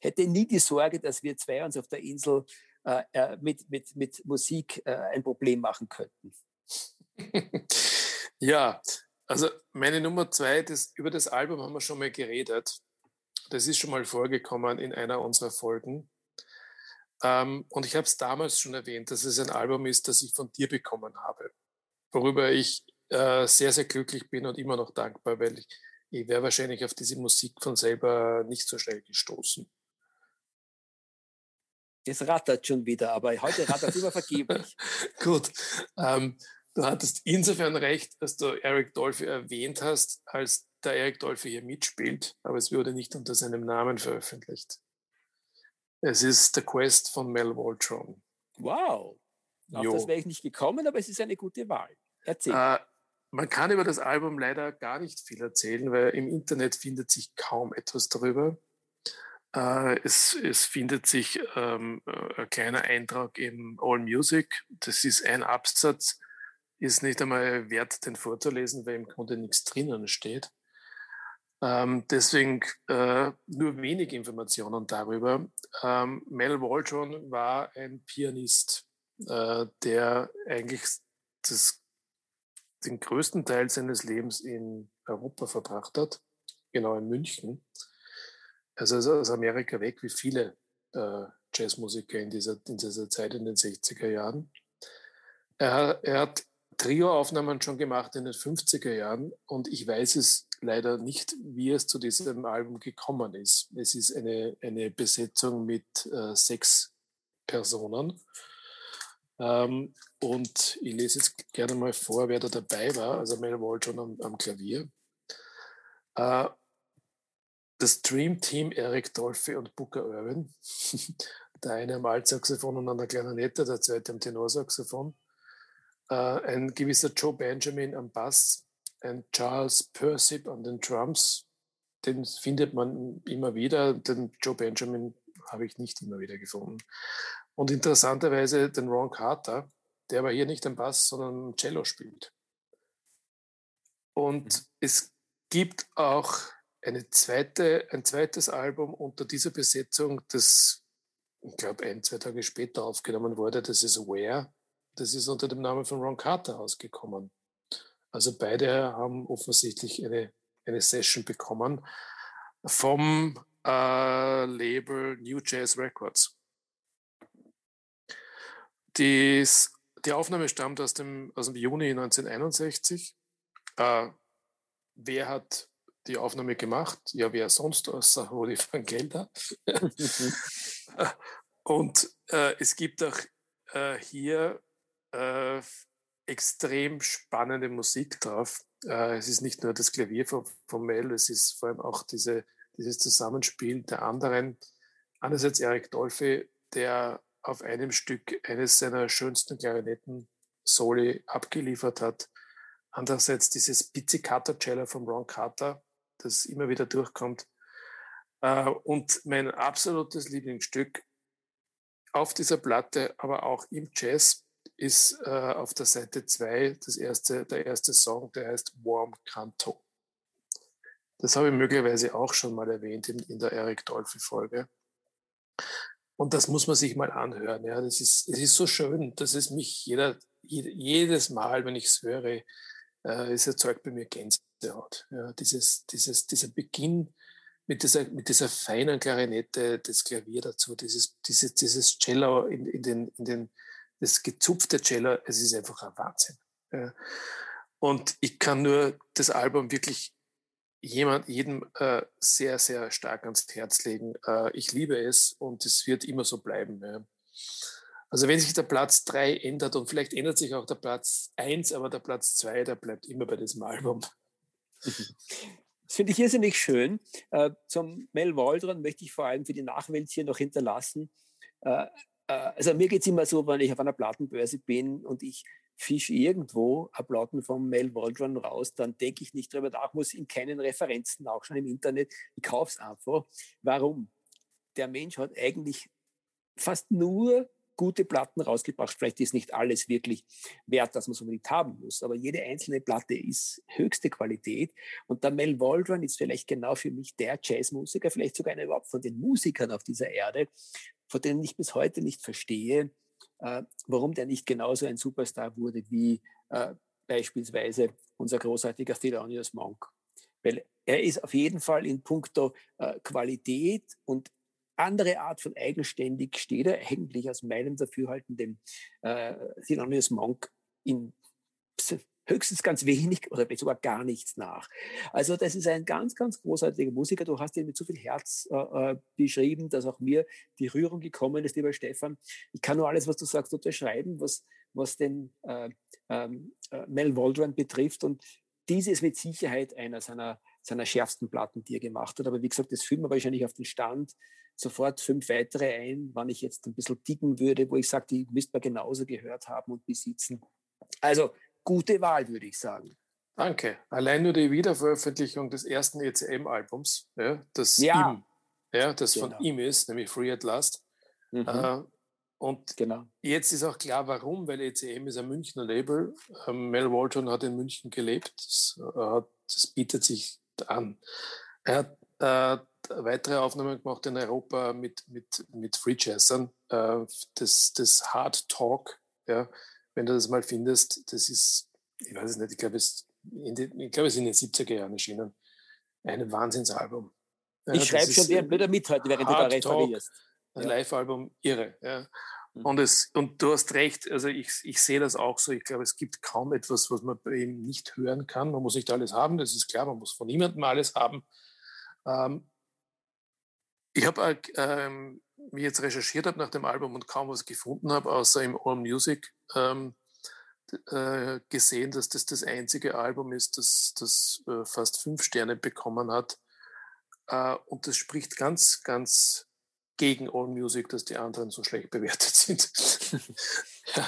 hätte nie die Sorge, dass wir zwei uns auf der Insel äh, äh mit, mit, mit Musik äh, ein Problem machen könnten. ja, also meine Nummer zwei, das, über das Album haben wir schon mal geredet. Das ist schon mal vorgekommen in einer unserer Folgen. Ähm, und ich habe es damals schon erwähnt, dass es ein Album ist, das ich von dir bekommen habe, worüber ich äh, sehr, sehr glücklich bin und immer noch dankbar, weil ich, ich wäre wahrscheinlich auf diese Musik von selber nicht so schnell gestoßen. Es rattert schon wieder, aber heute rattert immer vergeblich. Gut. Ähm, du hattest insofern recht, dass du Eric Dolphy erwähnt hast, als der Eric Dolphy hier mitspielt, aber es wurde nicht unter seinem Namen veröffentlicht. Es ist The Quest von Mel Voltron. Wow. Auf jo. das wäre ich nicht gekommen, aber es ist eine gute Wahl. Erzähl. Äh, man kann über das Album leider gar nicht viel erzählen, weil im Internet findet sich kaum etwas darüber. Äh, es, es, findet sich ähm, äh, ein kleiner Eintrag im All Music. Das ist ein Absatz, ist nicht einmal wert, den vorzulesen, weil im Grunde nichts drinnen steht. Ähm, deswegen äh, nur wenig Informationen darüber. Ähm, Mel Waldron war ein Pianist, der eigentlich das den größten Teil seines Lebens in Europa verbracht hat, genau in München. Also ist aus Amerika weg, wie viele äh, Jazzmusiker in dieser, in dieser Zeit in den 60er Jahren. Er, er hat Trio-Aufnahmen schon gemacht in den 50er Jahren und ich weiß es leider nicht, wie es zu diesem Album gekommen ist. Es ist eine, eine Besetzung mit äh, sechs Personen. Ähm, und ich lese jetzt gerne mal vor, wer da dabei war. Also Mel Waldron am, am Klavier. Äh, das Dream Team Eric Dolphy und Booker Irwin. der eine am Altsaxophon und an der Klarinette, der zweite am Tenorsaxophon. äh, ein gewisser Joe Benjamin am Bass, ein Charles Persip an den Drums. Den findet man immer wieder. Den Joe Benjamin habe ich nicht immer wieder gefunden. Und interessanterweise den Ron Carter, der aber hier nicht am Bass, sondern Cello spielt. Und mhm. es gibt auch eine zweite, ein zweites Album unter dieser Besetzung, das, ich glaube, ein, zwei Tage später aufgenommen wurde. Das ist Where. Das ist unter dem Namen von Ron Carter ausgekommen. Also beide haben offensichtlich eine, eine Session bekommen vom äh, Label New Jazz Records. Dies, die Aufnahme stammt aus dem, aus dem Juni 1961. Äh, wer hat die Aufnahme gemacht? Ja, wer sonst außer Rudi van Gelder? Und äh, es gibt auch äh, hier äh, extrem spannende Musik drauf. Äh, es ist nicht nur das Klavier von, von Mel, es ist vor allem auch diese, dieses Zusammenspiel der anderen. Einerseits Eric Dolphy, der auf einem Stück eines seiner schönsten Klarinetten-Soli abgeliefert hat. Andererseits dieses Pizzicato-Cello von Ron Carter, das immer wieder durchkommt. Äh, und mein absolutes Lieblingsstück auf dieser Platte, aber auch im Jazz, ist äh, auf der Seite 2 das erste, der erste Song, der heißt Warm Canto. Das habe ich möglicherweise auch schon mal erwähnt in, in der Eric Dolphy-Folge. Und das muss man sich mal anhören. Ja, das ist, es ist so schön, dass es mich jeder, jedes Mal, wenn ich es höre, äh, es erzeugt bei mir Gänsehaut. Ja, dieses, dieses, dieser Beginn mit dieser, mit dieser feinen Klarinette, das Klavier dazu, dieses, dieses, dieses Cello in, in den, in den, das gezupfte Cello, es ist einfach ein Wahnsinn. Ja. Und ich kann nur das Album wirklich jemand, jedem äh, sehr, sehr stark ans Herz legen. Äh, ich liebe es und es wird immer so bleiben. Ja. Also wenn sich der Platz 3 ändert und vielleicht ändert sich auch der Platz 1, aber der Platz 2, der bleibt immer bei diesem Album. Das finde ich irrsinnig schön. Äh, zum Mel Waldron möchte ich vor allem für die Nachwelt hier noch hinterlassen. Äh, äh, also mir geht es immer so, wenn ich auf einer Plattenbörse bin und ich fische irgendwo Platten vom Mel Waldron raus, dann denke ich nicht darüber nach, muss in keinen Referenzen nachschauen im Internet. Ich kaufe es einfach. Warum? Der Mensch hat eigentlich fast nur gute Platten rausgebracht. Vielleicht ist nicht alles wirklich wert, dass man es unbedingt haben muss, aber jede einzelne Platte ist höchste Qualität. Und der Mel Waldron ist vielleicht genau für mich der Jazzmusiker, vielleicht sogar einer überhaupt von den Musikern auf dieser Erde, von denen ich bis heute nicht verstehe, äh, warum der nicht genauso ein Superstar wurde wie äh, beispielsweise unser großartiger Thelonious Monk. Weil er ist auf jeden Fall in puncto äh, Qualität und andere Art von eigenständig steht er eigentlich aus meinem Dafürhalten dem äh, Thelonious Monk in höchstens ganz wenig oder sogar gar nichts nach. Also das ist ein ganz, ganz großartiger Musiker. Du hast ihn mit so viel Herz äh, äh, beschrieben, dass auch mir die Rührung gekommen ist, lieber Stefan. Ich kann nur alles, was du sagst, unterschreiben, was, was den äh, ähm, äh, Mel Waldron betrifft. Und diese ist mit Sicherheit einer seiner, seiner schärfsten Platten, die er gemacht hat. Aber wie gesagt, das fühlt mir wahrscheinlich auf den Stand sofort fünf weitere ein, wann ich jetzt ein bisschen ticken würde, wo ich sage, die müsste man genauso gehört haben und besitzen. Also gute Wahl, würde ich sagen. Danke. Allein nur die Wiederveröffentlichung des ersten ECM-Albums, ja, das ja. ihm, ja, das genau. von ihm ist, nämlich Free at Last. Mhm. Äh, und genau. jetzt ist auch klar, warum, weil ECM ist ein Münchner Label. Ähm, Mel Walton hat in München gelebt. Das, äh, das bietet sich an. Er hat äh, weitere Aufnahmen gemacht in Europa mit, mit, mit Free Jazzern. Äh, das, das Hard Talk, ja, wenn du das mal findest, das ist, ich weiß es nicht, ich glaube, es, ich glaube, es ist in den 70er Jahren erschienen. Ein Wahnsinnsalbum. Ja, ich schreibe schon wieder mit heute, während Hard du da referierst. Ein ja. Live-Album, irre. Ja. Mhm. Und, es, und du hast recht, also ich, ich sehe das auch so. Ich glaube, es gibt kaum etwas, was man bei ihm nicht hören kann. Man muss nicht alles haben, das ist klar, man muss von niemandem alles haben. Ähm, ich habe ähm, wie jetzt recherchiert habe nach dem Album und kaum was gefunden habe, außer im All Music, ähm, äh, gesehen, dass das das einzige Album ist, das, das äh, fast fünf Sterne bekommen hat. Äh, und das spricht ganz, ganz gegen All Music, dass die anderen so schlecht bewertet sind.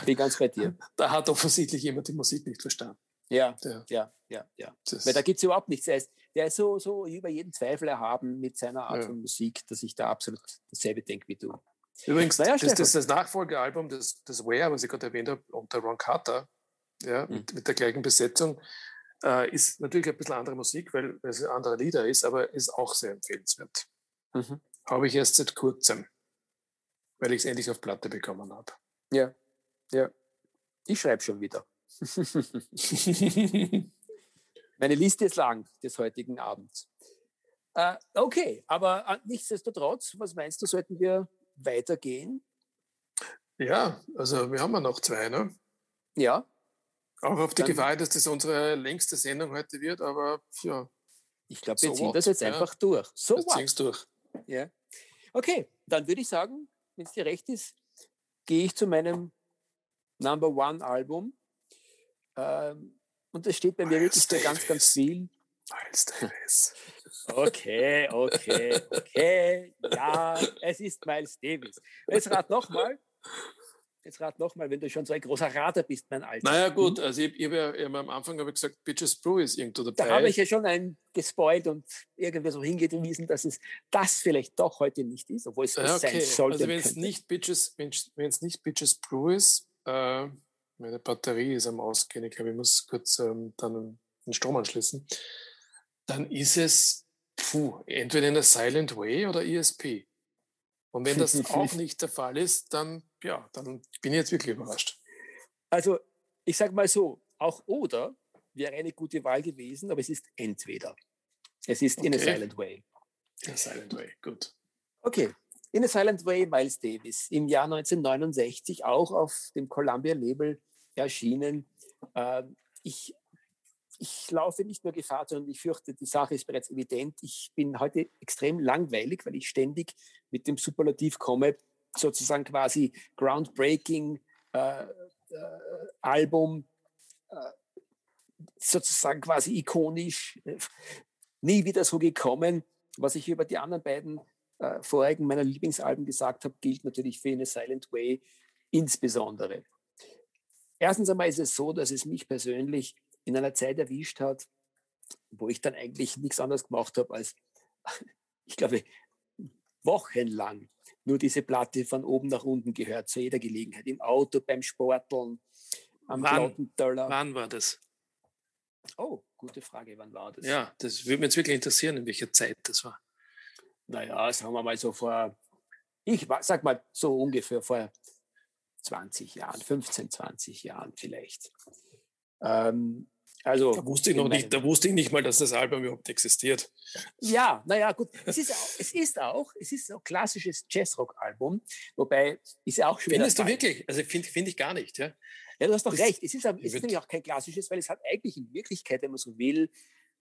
Bin ganz bei dir. Da hat offensichtlich jemand die Musik nicht verstanden. Ja, ja, ja, ja. ja. Weil da gibt es überhaupt nichts. Der ist, der ist so, so über jeden Zweifel erhaben mit seiner Art ja. von Musik, dass ich da absolut dasselbe denke wie du. Übrigens, naja, das, das, das Nachfolgealbum, das, das Where, was ich gerade erwähnt habe, unter Ron Carter, ja, mhm. mit, mit, der gleichen Besetzung, äh, ist natürlich ein bisschen andere Musik, weil, weil es ein anderer Lieder ist, aber ist auch sehr empfehlenswert. Mhm. Habe ich erst seit kurzem, weil ich es endlich auf Platte bekommen habe. Ja, ja. Ich schreibe schon wieder. Meine Liste ist lang des heutigen Abends. Äh, okay, aber äh, nichtsdestotrotz, was meinst du, sollten wir weitergehen? Ja, also wir haben ja noch zwei, ne? Ja. Auch auf die Dann, Gefahr, dass das unsere längste Sendung heute wird, aber ja. Ich glaube, wir so ziehen what? das jetzt ja. einfach durch. So wir ziehen durch. Ja. Okay, dann würde ich sagen, wenn es dir recht ist, gehe ich zu meinem Number One Album. Ähm, und das steht bei mir Miles wirklich für ganz, ganz viel. Miles Davis. Okay, okay, okay. Ja, es ist Miles Davis. Jetzt rat nochmal. Jetzt rat nochmal, wenn du schon so ein großer Rater bist, mein Alter. Naja, gut, hm? also ich, ich habe ja, am Anfang habe ich gesagt, Bitches Brew ist irgendwo dabei. Da habe ich ja schon einen gespoilt und irgendwie so hingewiesen, dass es das vielleicht doch heute nicht ist, obwohl es ja, okay. sein sollte. Also wenn es nicht Bitches, wenn es nicht Bitches Brew ist, äh, meine Batterie ist am Ausgehen, ich glaube, ich muss kurz ähm, dann den Strom anschließen, dann ist es puh, entweder in der Silent Way oder ESP. Und wenn das auch nicht der Fall ist, dann, ja, dann bin ich jetzt wirklich überrascht. Also, ich sage mal so, auch oder wäre eine gute Wahl gewesen, aber es ist entweder. Es ist okay. in a Silent Way. In a Silent Way, gut. Okay, in a Silent Way, Miles Davis, im Jahr 1969 auch auf dem Columbia-Label erschienen. Ähm, ich, ich laufe nicht nur Gefahr, sondern ich fürchte, die Sache ist bereits evident. Ich bin heute extrem langweilig, weil ich ständig mit dem Superlativ komme, sozusagen quasi groundbreaking äh, äh, Album, äh, sozusagen quasi ikonisch, nie wieder so gekommen. Was ich über die anderen beiden äh, vorigen meiner Lieblingsalben gesagt habe, gilt natürlich für eine Silent Way insbesondere. Erstens einmal ist es so, dass es mich persönlich in einer Zeit erwischt hat, wo ich dann eigentlich nichts anderes gemacht habe, als, ich glaube, wochenlang nur diese Platte von oben nach unten gehört, zu jeder Gelegenheit. Im Auto, beim Sporteln, am wann, wann war das? Oh, gute Frage, wann war das? Ja, das würde mich jetzt wirklich interessieren, in welcher Zeit das war. Naja, sagen wir mal so vor, ich sag mal so ungefähr vor 20 Jahren, 15, 20 Jahren vielleicht. Ähm, also, da wusste ich noch nicht, da wusste ich nicht mal, dass das Album überhaupt existiert. Ja, naja, gut. Es ist auch, es ist auch, es ist auch klassisches Jazzrock-Album, wobei ist ja auch schwer. Findest du wirklich? Also finde find ich gar nicht, ja. Ja, du hast doch das, recht. Es ist, es ist nämlich auch kein klassisches, weil es hat eigentlich in Wirklichkeit, wenn man so will,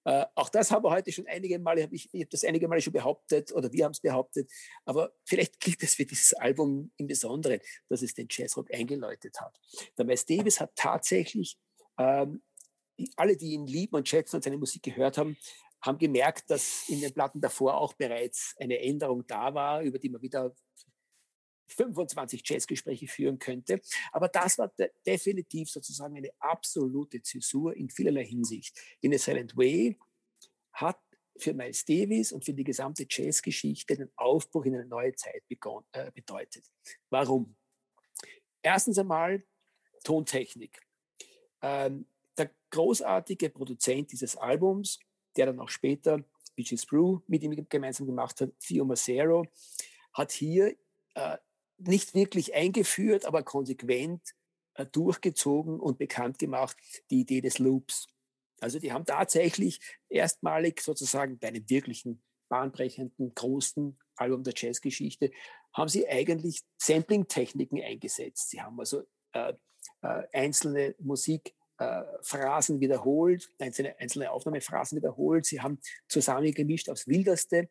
äh, auch das haben wir heute schon einige Male, hab ich, ich habe das einige Male schon behauptet oder wir haben es behauptet, aber vielleicht gilt es für dieses Album im Besonderen, dass es den Jazzrock eingeläutet hat. Der Miles Davis hat tatsächlich, ähm, alle, die ihn lieben und schätzen und seine Musik gehört haben, haben gemerkt, dass in den Platten davor auch bereits eine Änderung da war, über die man wieder 25 Jazzgespräche führen könnte. Aber das war de definitiv sozusagen eine absolute Zäsur in vielerlei Hinsicht. In a Silent Way hat für Miles Davis und für die gesamte Jazzgeschichte den Aufbruch in eine neue Zeit äh, bedeutet. Warum? Erstens einmal Tontechnik. Ähm, der großartige Produzent dieses Albums, der dann auch später Beaches Brew mit ihm gemeinsam gemacht hat, Theo Macero, hat hier äh, nicht wirklich eingeführt, aber konsequent äh, durchgezogen und bekannt gemacht, die Idee des Loops. Also die haben tatsächlich erstmalig sozusagen bei einem wirklichen bahnbrechenden, großen Album der Jazzgeschichte, haben sie eigentlich Sampling-Techniken eingesetzt. Sie haben also äh, äh, einzelne Musik äh, Phrasen wiederholt, einzelne, einzelne Aufnahmephrasen wiederholt. Sie haben zusammengemischt aufs Wildeste.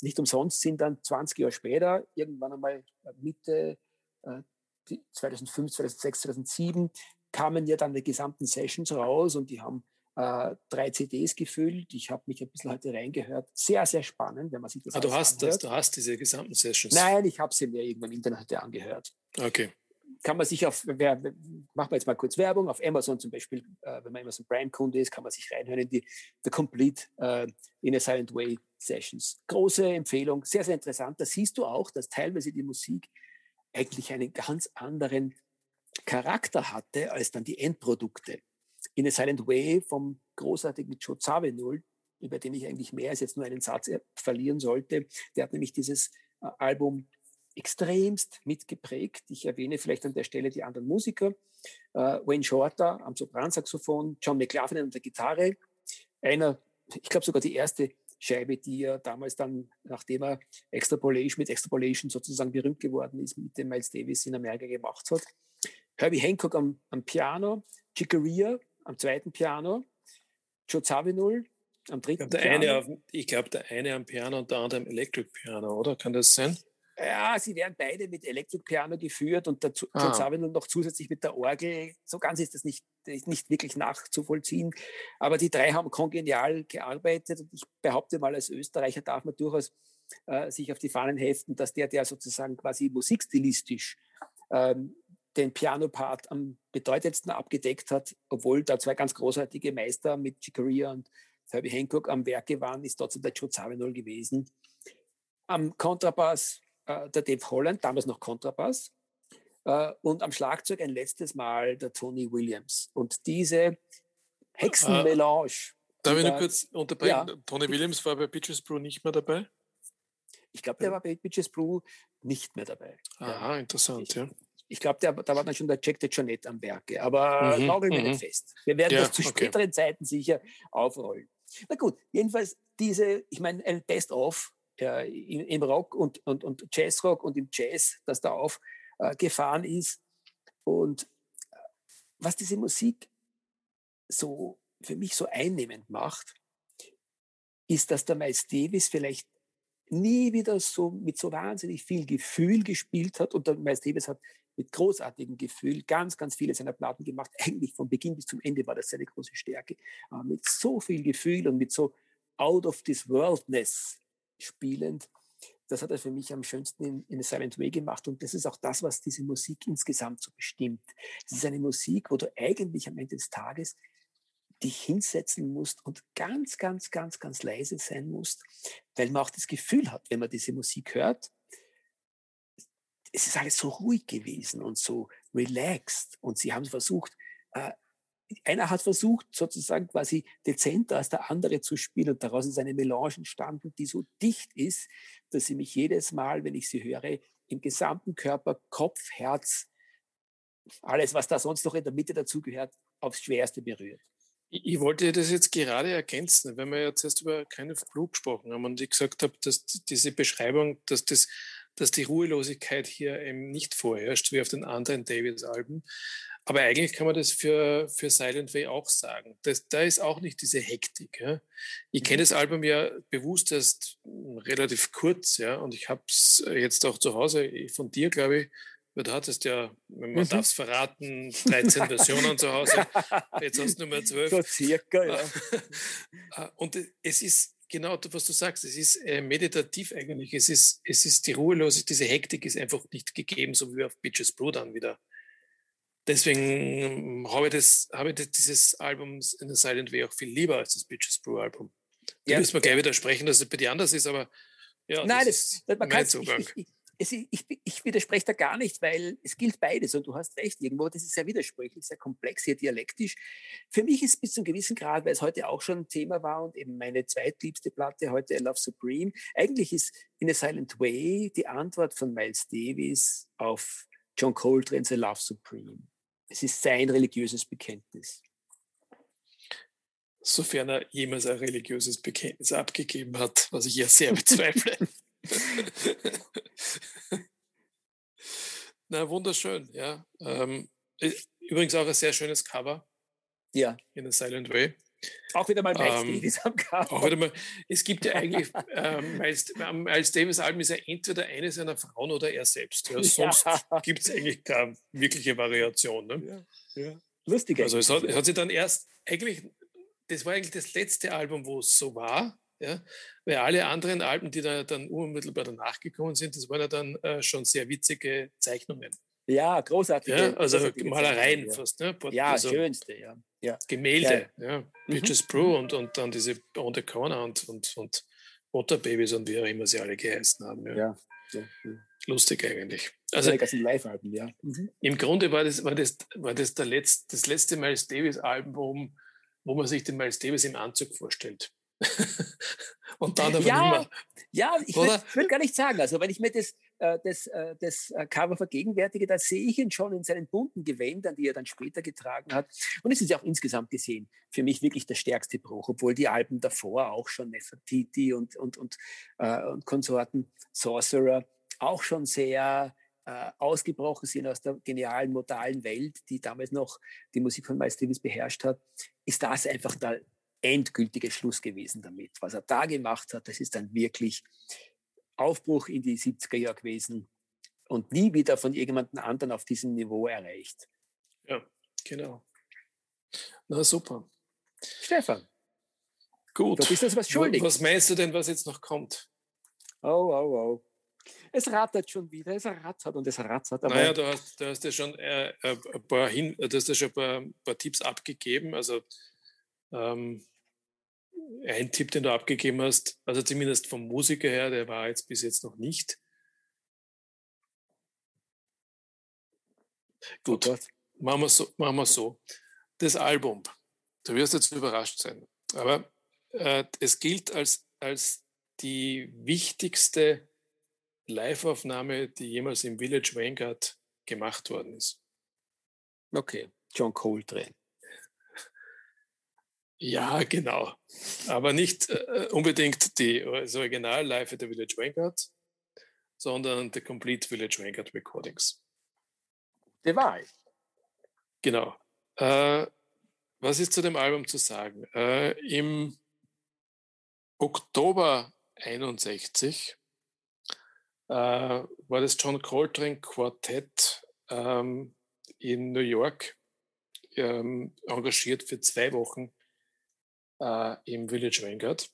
Nicht umsonst sind dann 20 Jahre später, irgendwann einmal Mitte äh, 2005, 2006, 2007, kamen ja dann die gesamten Sessions raus und die haben äh, drei CDs gefüllt. Ich habe mich ein bisschen heute reingehört. Sehr, sehr spannend, wenn man sich das Ah, du hast das, du hast diese gesamten Sessions. Nein, ich habe sie mir irgendwann im Internet heute angehört. Okay. Kann man sich auf, wer, machen wir jetzt mal kurz Werbung, auf Amazon zum Beispiel, äh, wenn man Amazon Prime-Kunde ist, kann man sich reinhören in die The Complete äh, in a Silent Way Sessions. Große Empfehlung, sehr, sehr interessant. Da siehst du auch, dass teilweise die Musik eigentlich einen ganz anderen Charakter hatte als dann die Endprodukte. In a Silent Way vom großartigen Joe Zawinul, über den ich eigentlich mehr als jetzt nur einen Satz verlieren sollte. Der hat nämlich dieses äh, Album extremst mitgeprägt. Ich erwähne vielleicht an der Stelle die anderen Musiker. Uh, Wayne Shorter am Sopransaxophon, John McLaughlin an der Gitarre. Einer, ich glaube sogar die erste Scheibe, die er damals dann, nachdem er Extrapolation mit Extrapolation sozusagen berühmt geworden ist, mit dem Miles Davis in Amerika gemacht hat. Herbie Hancock am, am Piano, Chicoria am zweiten Piano, Joe Zawinul am dritten ich glaub, der Piano. Eine auf, ich glaube, der eine am Piano und der andere am Electric Piano, oder? Kann das sein? Ja, sie werden beide mit Electric Piano geführt und dazu ah. Zawinul noch zusätzlich mit der Orgel. So ganz ist das nicht, nicht wirklich nachzuvollziehen. Aber die drei haben kongenial gearbeitet und ich behaupte mal, als Österreicher darf man durchaus äh, sich auf die Fahnen heften, dass der, der sozusagen quasi musikstilistisch ähm, den Piano-Part am bedeutendsten abgedeckt hat, obwohl da zwei ganz großartige Meister mit Chicoria und Herbie Hancock am Werke waren, ist trotzdem der Joe Zawinul gewesen. Am Kontrabass äh, der Dave Holland, damals noch Kontrabass. Äh, und am Schlagzeug ein letztes Mal der Tony Williams. Und diese Hexenmelange. Äh, darf ich nur kurz unterbrechen? Ja. Tony Williams war bei Pitches Brew nicht mehr dabei? Ich glaube, der war bei Pitches Brew nicht mehr dabei. Aha, ja. interessant, ich, ja ich glaube, da war dann schon der Jack de Jonette am Werke. Aber mhm, nageln wir nicht mhm. fest. Wir werden das zu okay. späteren Zeiten sicher aufrollen. Na gut, jedenfalls diese, ich meine, ein Best-of äh, im, im, Rock und, und, und Jazzrock und im Jazz, das da aufgefahren äh, ist. Und äh, was diese Musik so für mich so einnehmend macht, ist, dass der Miles Davis vielleicht nie wieder so mit so wahnsinnig viel Gefühl gespielt hat. Und der Miles Davis hat mit großartigem Gefühl ganz, ganz viele seiner Platten gemacht. Eigentlich von Beginn bis zum Ende war das seine große Stärke. Aber mit so viel Gefühl und mit so out of this worldness spielend. Das hat er für mich am schönsten in, in Silent Way gemacht. Und das ist auch das, was diese Musik insgesamt so bestimmt. Es ist eine Musik, wo du eigentlich am Ende des Tages dich hinsetzen musst und ganz, ganz, ganz, ganz leise sein musst, weil man auch das Gefühl hat, wenn man diese Musik hört, es ist alles so ruhig gewesen und so relaxed. Und sie haben versucht, äh, einer hat versucht, sozusagen quasi dezenter als der andere zu spielen und daraus ist eine Melange entstanden, die so dicht ist, dass sie mich jedes Mal, wenn ich sie höre, im gesamten Körper, Kopf, Herz, alles, was da sonst noch in der Mitte dazugehört, aufs Schwerste berührt. Ich, wollte das jetzt gerade ergänzen, wenn wir jetzt erst über keine Blue gesprochen haben und ich gesagt habe, dass diese Beschreibung, dass das dass die Ruhelosigkeit hier eben nicht vorherrscht, wie auf den anderen Davis-Alben. Aber eigentlich kann man das für, für Silent Way auch sagen. Das, da ist auch nicht diese Hektik. Ja. Ich kenne mhm. das Album ja bewusst erst relativ kurz, ja, und ich habe es jetzt auch zu Hause von dir, glaube ich, du hattest ja, man mhm. darf es verraten, 13 Versionen zu Hause. Jetzt hast du Nummer 12. So circa, ja. Und es ist genau, was du sagst, es ist äh, meditativ eigentlich. Es ist, es ist die Ruhelosigkeit, diese Hektik ist einfach nicht gegeben, so wie auf Bitches Blue dann wieder. Deswegen habe ich, das, habe ich dieses Album in the Silent Way auch viel lieber als das Bitches Brew Album. Da ja, müssen wir gleich widersprechen, dass es bei dir anders ist, aber ja, Nein, das, das, man mein Zugang. Ich, ich, es, ich, ich widerspreche da gar nicht, weil es gilt beides und du hast recht, irgendwo, das ist sehr widersprüchlich, sehr komplex, sehr dialektisch. Für mich ist bis zu einem gewissen Grad, weil es heute auch schon ein Thema war und eben meine zweitliebste Platte heute, I Love Supreme, eigentlich ist In a Silent Way die Antwort von Miles Davis auf John Coltrane's I Love Supreme. Es ist sein religiöses Bekenntnis. Sofern er jemals ein religiöses Bekenntnis abgegeben hat, was ich ja sehr bezweifle. Na, wunderschön, ja. Ähm, übrigens auch ein sehr schönes Cover. Ja. In a Silent Way. Auch wieder mal Miles ähm, Davis am Cover. Auch wieder mal, es gibt ja eigentlich, ähm, Miles, Miles Davis Alben ist ja entweder eine seiner Frauen oder er selbst. Ja, sonst ja. gibt es eigentlich keine wirkliche Variation. Ne? Ja, ja. Lustig Also es hat, es hat sich dann erst eigentlich das war eigentlich das letzte Album, wo es so war. Ja? Weil alle anderen Alben, die da dann unmittelbar danach gekommen sind, das waren ja dann äh, schon sehr witzige Zeichnungen. Ja, großartige. Ja, also Malereien Zeichnungen, fast. Ne? Ja, ja also schönste, ja. Ja. Gemälde, ja. Mhm. Bitches Brew und, und dann diese On the Corner und, und, und Waterbabys und wie auch immer sie alle geheißen haben. Ja. Ja. ja. ja. Lustig eigentlich. Also Live-Alben, ja. Mhm. im Grunde war das, war das, war das der Letz-, das letzte Miles Davis-Album, wo man sich den Miles Davis im Anzug vorstellt. und dann aber Ja, nicht mehr. Ja, ich würde würd gar nicht sagen. Also wenn ich mir das, das, äh, das äh, Cover vergegenwärtige, da sehe ich ihn schon in seinen bunten Gewändern, die er dann später getragen hat. Und es ist ja auch insgesamt gesehen für mich wirklich der stärkste Bruch, obwohl die Alben davor auch schon Nefertiti und, und, und, äh, und Konsorten, Sorcerer, auch schon sehr äh, ausgebrochen sind aus der genialen modalen Welt, die damals noch die Musik von Miles Davis beherrscht hat, ist das einfach der endgültige Schluss gewesen damit. Was er da gemacht hat, das ist dann wirklich Aufbruch in die 70er Jahre gewesen und nie wieder von irgendjemandem anderen auf diesem Niveau erreicht. Ja, genau. Na super. Stefan, Gut. du bist uns was Wa- schuldig. Was meinst du denn, was jetzt noch kommt? Oh, oh, oh. Es rattert schon wieder, es rattert und es rattert. Aber naja, du hast, du hast ja schon äh, äh, ein paar hin, du hast ja schon ein paar, ein paar Tipps abgegeben. Also ähm, ein Tipp, den du abgegeben hast, also zumindest vom Musiker her, der war jetzt bis jetzt noch nicht. Gut, machen wir so. Machen wir so. Das Album, du wirst jetzt überrascht sein, aber äh, es gilt als, als die wichtigste Live-Aufnahme, die jemals im Village Vanguard gemacht worden ist. Okay, John Coltrane. Ja, genau. Aber nicht äh, unbedingt die, das Original Live at the Village Vanguard, sondern the Complete Village Vanguard Recordings. Die Wahl. Genau. Äh, was ist zu dem Album zu sagen? Äh, Im Oktober 61 äh, war das John Coltrane Quartett ähm, in New York ähm, engagiert für zwei Wochen äh, im Village Vanguard.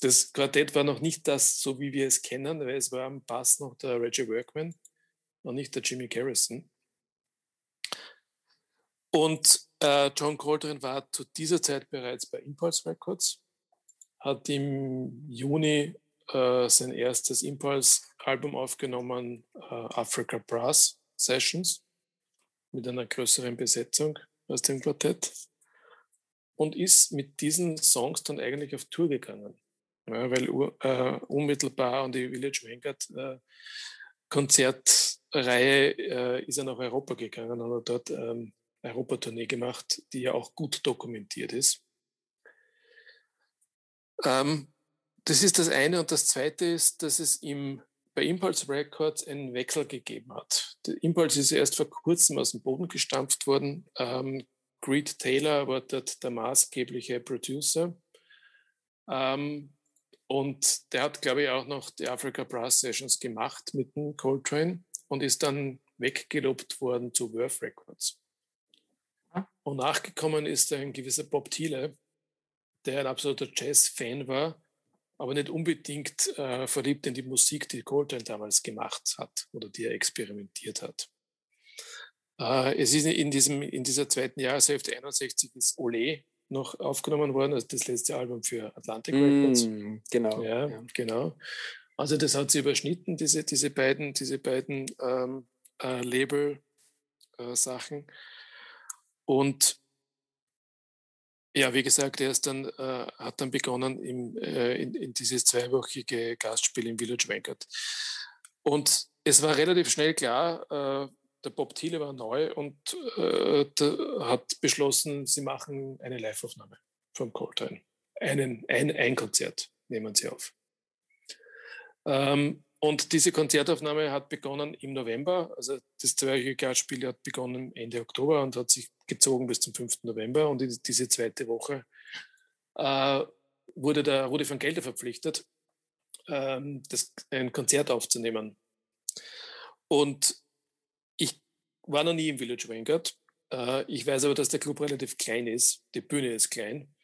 Das Quartett war noch nicht das, so wie wir es kennen, weil es war am Bass noch der Reggie Workman und nicht der Jimmy Garrison. Und äh, John Coltrane war zu dieser Zeit bereits bei Impulse Records, hat im Juni äh, sein erstes Impulse-Album aufgenommen, äh, Africa Brass Sessions, mit einer größeren Besetzung aus dem Quartett und ist mit diesen Songs dann eigentlich auf Tour gegangen. Ja, weil äh, unmittelbar an die Village Vanguard äh, Konzertreihe äh, ist er nach Europa gegangen und hat dort ähm, Europatournee gemacht, die ja auch gut dokumentiert ist. Ähm, das ist das eine. Und das zweite ist, dass es im, bei Impulse Records einen Wechsel gegeben hat. Der Impulse ist erst vor kurzem aus dem Boden gestampft worden. Ähm, Greed Taylor war dort der maßgebliche Producer. Ähm, und der hat, glaube ich, auch noch die Africa Brass Sessions gemacht mit dem Coltrane und ist dann weggelobt worden zu Worth Records. Und nachgekommen ist ein gewisser Bob Thiele, der ein absoluter Jazz-Fan war, aber nicht unbedingt äh, verliebt in die Musik, die Coltrane damals gemacht hat oder die er experimentiert hat. Äh, es ist in, diesem, in dieser zweiten Jahreshälfte 61 ist Ole noch aufgenommen worden, also das letzte Album für Atlantic Records. Mm, genau. Ja, ja. genau. Also das hat sie überschnitten, diese, diese beiden, diese beiden ähm, äh, Label-Sachen. Und ja, wie gesagt, er ist dann, äh, hat dann begonnen im, äh, in, in dieses zweiwöchige Gastspiel im Village Vanguard. Und es war relativ schnell klar, äh, der Bob Thiele war neu und äh, hat beschlossen, sie machen eine Liveaufnahme vom Coltrane. Einen, ein, ein Konzert nehmen sie auf. Ähm, und diese Konzertaufnahme hat begonnen im November. Also das zweiwöchige Gastspiel hat begonnen Ende Oktober und hat sich gezogen bis zum 5. November. Und in diese zweite Woche äh, wurde der Rudi van Gelder verpflichtet, ähm, das, ein Konzert aufzunehmen. Und war noch nie im Village Vanguard. Äh, ich weiß aber, dass der Club relativ klein ist. Die Bühne ist klein.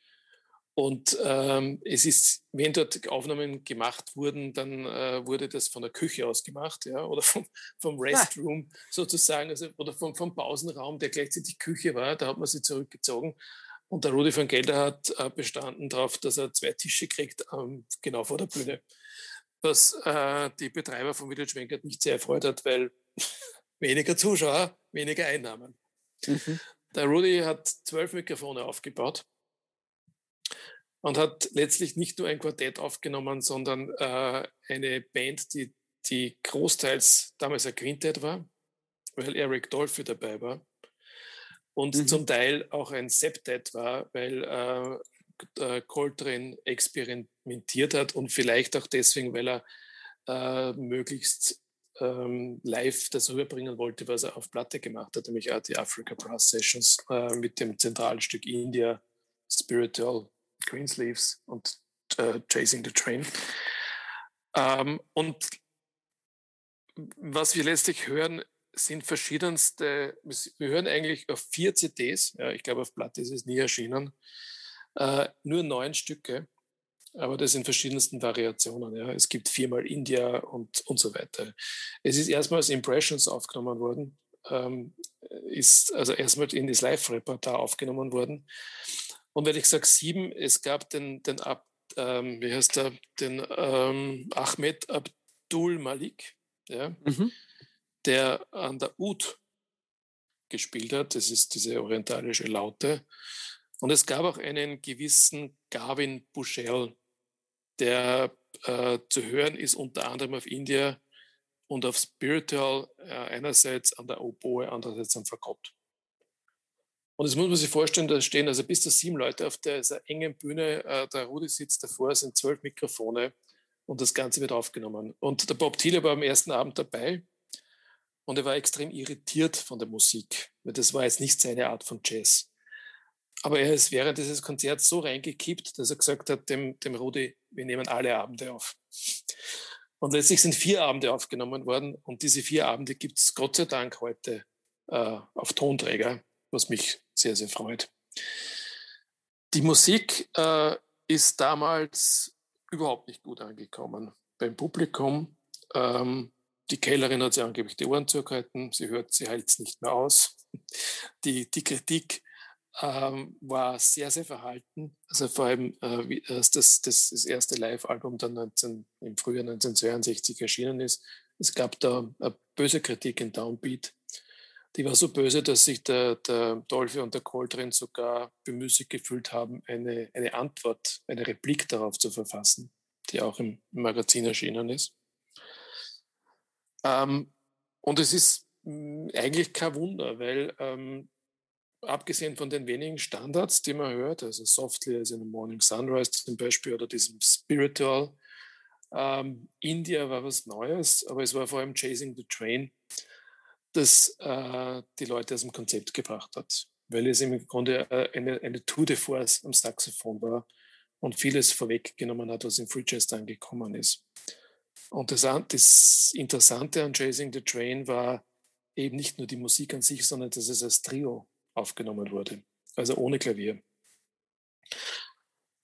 Und ähm, es ist, wenn dort Aufnahmen gemacht wurden, dann äh, wurde das von der Küche aus gemacht, ja, oder vom, vom ah. Restroom ah. sozusagen, also, oder vom, vom Pausenraum, der gleichzeitig Küche war. Da hat man sie zurückgezogen. Und der Rudi von Gelder hat äh, bestanden darauf, dass er zwei Tische kriegt, ähm, genau vor der Bühne. Was äh, die Betreiber von Village Vanguard nicht sehr erfreut hat, weil weniger Zuschauer, weniger Einnahmen. Mhm. Der Rudi hat zwölf Mikrofone aufgebaut und hat letztlich nicht nur ein Quartett aufgenommen, sondern äh, eine Band, die, die großteils damals ein Quintett war, weil Eric Dolphy dabei war. Und mhm. zum Teil auch ein Septet war, weil äh, Coltrane experimentiert hat und vielleicht auch deswegen, weil er äh, möglichst ähm, live das rüberbringen wollte, was er auf Platte gemacht hat, nämlich auch die Africa Brass Sessions äh, mit dem zentralen Stück India, Spiritual Greensleeves und äh, Chasing the Train. Ähm, und was wir letztlich hören, sind verschiedenste, wir hören eigentlich auf vier CDs, ja, ich glaube auf Platte ist es nie erschienen, äh, nur neun Stücke, aber das in verschiedensten Variationen. Ja. Es gibt viermal India und, und so weiter. Es ist erstmals Impressions aufgenommen worden, ähm, ist also erstmal in das Live-Repertoire aufgenommen worden und wenn ich sage sieben, es gab den, den Ab, ähm, wie heißt der, den ähm, Ahmed Abdul Malik, ja, mhm. der an der Ud gespielt hat. Das ist diese orientalische Laute. Und es gab auch einen gewissen Gavin Bushell, der äh, zu hören ist unter anderem auf India und auf Spiritual, äh, einerseits an der Oboe, andererseits am Fagott. Und das muss man sich vorstellen, da stehen also bis zu sieben Leute auf dieser engen Bühne. Äh, der Rudi sitzt davor, sind zwölf Mikrofone und das Ganze wird aufgenommen. Und der Bob Thiele war am ersten Abend dabei und er war extrem irritiert von der Musik, weil das war jetzt nicht seine Art von Jazz. Aber er ist während dieses Konzerts so reingekippt, dass er gesagt hat, dem, dem Rudi, wir nehmen alle Abende auf. Und letztlich sind vier Abende aufgenommen worden und diese vier Abende gibt es Gott sei Dank heute äh, auf Tonträger was mich sehr, sehr freut. Die Musik äh, ist damals überhaupt nicht gut angekommen beim Publikum. Ähm, die Kellnerin hat sie angeblich die Ohren zugehalten, sie hört, sie hält es nicht mehr aus. Die, die Kritik ähm, war sehr, sehr verhalten. Also vor allem, äh, wie, das, das, das erste Live-Album dann 19, im Frühjahr 1962 erschienen ist. Es gab da eine böse Kritik in Downbeat die war so böse, dass sich der, der Dolphy und der Coltrane sogar bemüßigt gefühlt haben, eine, eine Antwort, eine Replik darauf zu verfassen, die auch im Magazin erschienen ist. Ähm, und es ist eigentlich kein Wunder, weil ähm, abgesehen von den wenigen Standards, die man hört, also Softly as in the Morning Sunrise zum Beispiel oder diesem Spiritual, ähm, India war was Neues, aber es war vor allem Chasing the Train das äh, die Leute aus dem Konzept gebracht hat, weil es im Grunde äh, eine, eine Tour de Force am Saxophon war und vieles vorweggenommen hat, was im Free Jazz dann gekommen ist. Und das, das Interessante an Chasing the Train war eben nicht nur die Musik an sich, sondern dass es als Trio aufgenommen wurde, also ohne Klavier.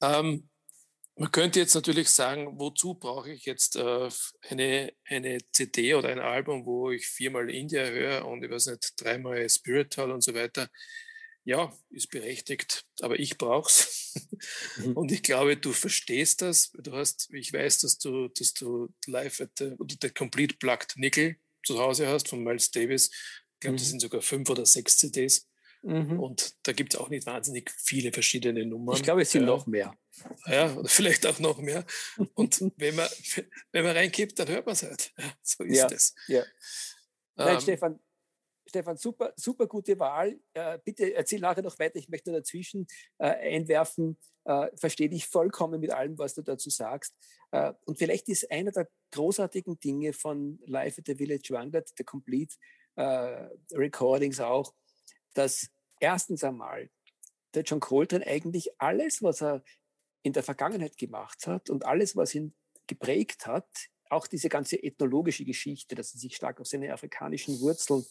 Ähm, man könnte jetzt natürlich sagen, wozu brauche ich jetzt äh, eine, eine CD oder ein Album, wo ich viermal India höre und ich weiß nicht, dreimal Spiritual und so weiter. Ja, ist berechtigt, aber ich brauche es. Mhm. Und ich glaube, du verstehst das. Du hast, ich weiß, dass du, dass du live at the, oder der Complete Plugged Nickel zu Hause hast von Miles Davis. Ich glaube, mhm. das sind sogar fünf oder sechs CDs. Mhm. Und da gibt es auch nicht wahnsinnig viele verschiedene Nummern. Ich glaube, es sind ja. noch mehr. Ja, oder vielleicht auch noch mehr. Und wenn man, wenn man reinkippt, dann hört man es halt. Ja, so ist ja, es. Ja. Nein, ähm, Stefan, Stefan, super, super gute Wahl. Äh, bitte erzähl nachher noch weiter. Ich möchte dazwischen äh, einwerfen. Äh, verstehe dich vollkommen mit allem, was du dazu sagst. Äh, und vielleicht ist einer der großartigen Dinge von Live at the Village Vanguard, der Complete äh, Recordings auch, dass erstens einmal der John Coltrane eigentlich alles, was er in der Vergangenheit gemacht hat und alles, was ihn geprägt hat, auch diese ganze ethnologische Geschichte, dass er sich stark auf seine afrikanischen Wurzeln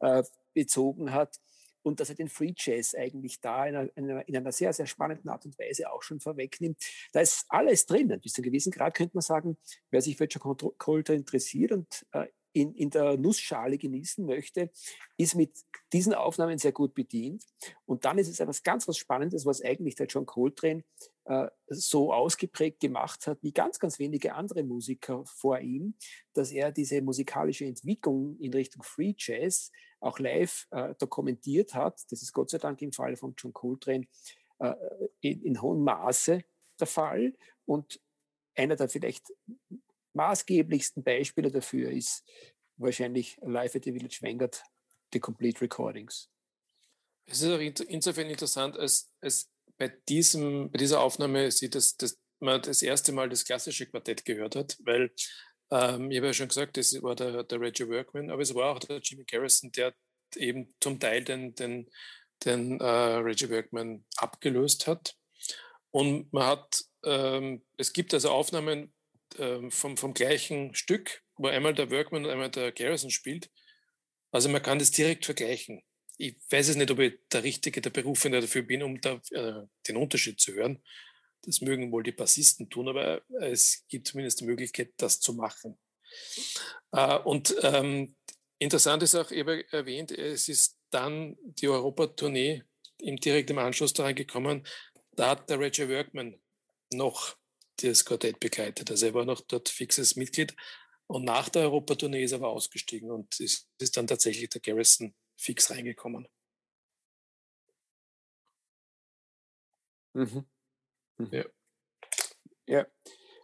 äh, bezogen hat, und dass er den Free Jazz eigentlich da in einer, in einer, sehr, sehr spannenden Art und Weise auch schon vorwegnimmt. Da ist alles drin. Bis zu einem gewissen Grad könnte man sagen, wer sich für John Coltrane interessiert und äh, in, in der Nussschale genießen möchte, ist mit diesen Aufnahmen sehr gut bedient. Und dann ist es etwas ganz was Spannendes, was eigentlich der John Coltrane äh, so ausgeprägt gemacht hat, wie ganz, ganz wenige andere Musiker vor ihm, dass er diese musikalische Entwicklung in Richtung Free Jazz auch live äh, dokumentiert hat. Das ist Gott sei Dank im Fall von John Coltrane äh, in, in hohem Maße der Fall. Und einer der vielleicht maßgeblichsten Beispiele dafür ist wahrscheinlich Live at the Village Vanguard, die Complete Recordings. Es ist auch insofern interessant, als, als bei, diesem, bei dieser Aufnahme sieht, dass, dass man das erste Mal das klassische Quartett gehört hat, weil ähm, ich habe ja schon gesagt, das war der, der Reggie Workman, aber es war auch der Jimmy Garrison, der eben zum Teil den, den, den äh, Reggie Workman abgelöst hat. Und man hat, ähm, es gibt also Aufnahmen ähm, vom, vom gleichen Stück, wo einmal der Workman und einmal der Garrison spielt. Also man kann das direkt vergleichen ich weiß es nicht, ob ich der Richtige, der Berufene dafür bin, um da, äh, den Unterschied zu hören. Das mögen wohl die Bassisten tun, aber es gibt zumindest die Möglichkeit, das zu machen. Äh, und ähm, interessant ist auch eben erwähnt, es ist dann die Europatournee im direkten Anschluss daran gekommen, da hat der Reggie Workman noch das Quartett begleitet. Also er war noch dort fixes Mitglied. Und nach der Europatournee ist er aber ausgestiegen und es ist dann tatsächlich der Garrison fix reingekommen. Mhm. Mhm. Ja. ja.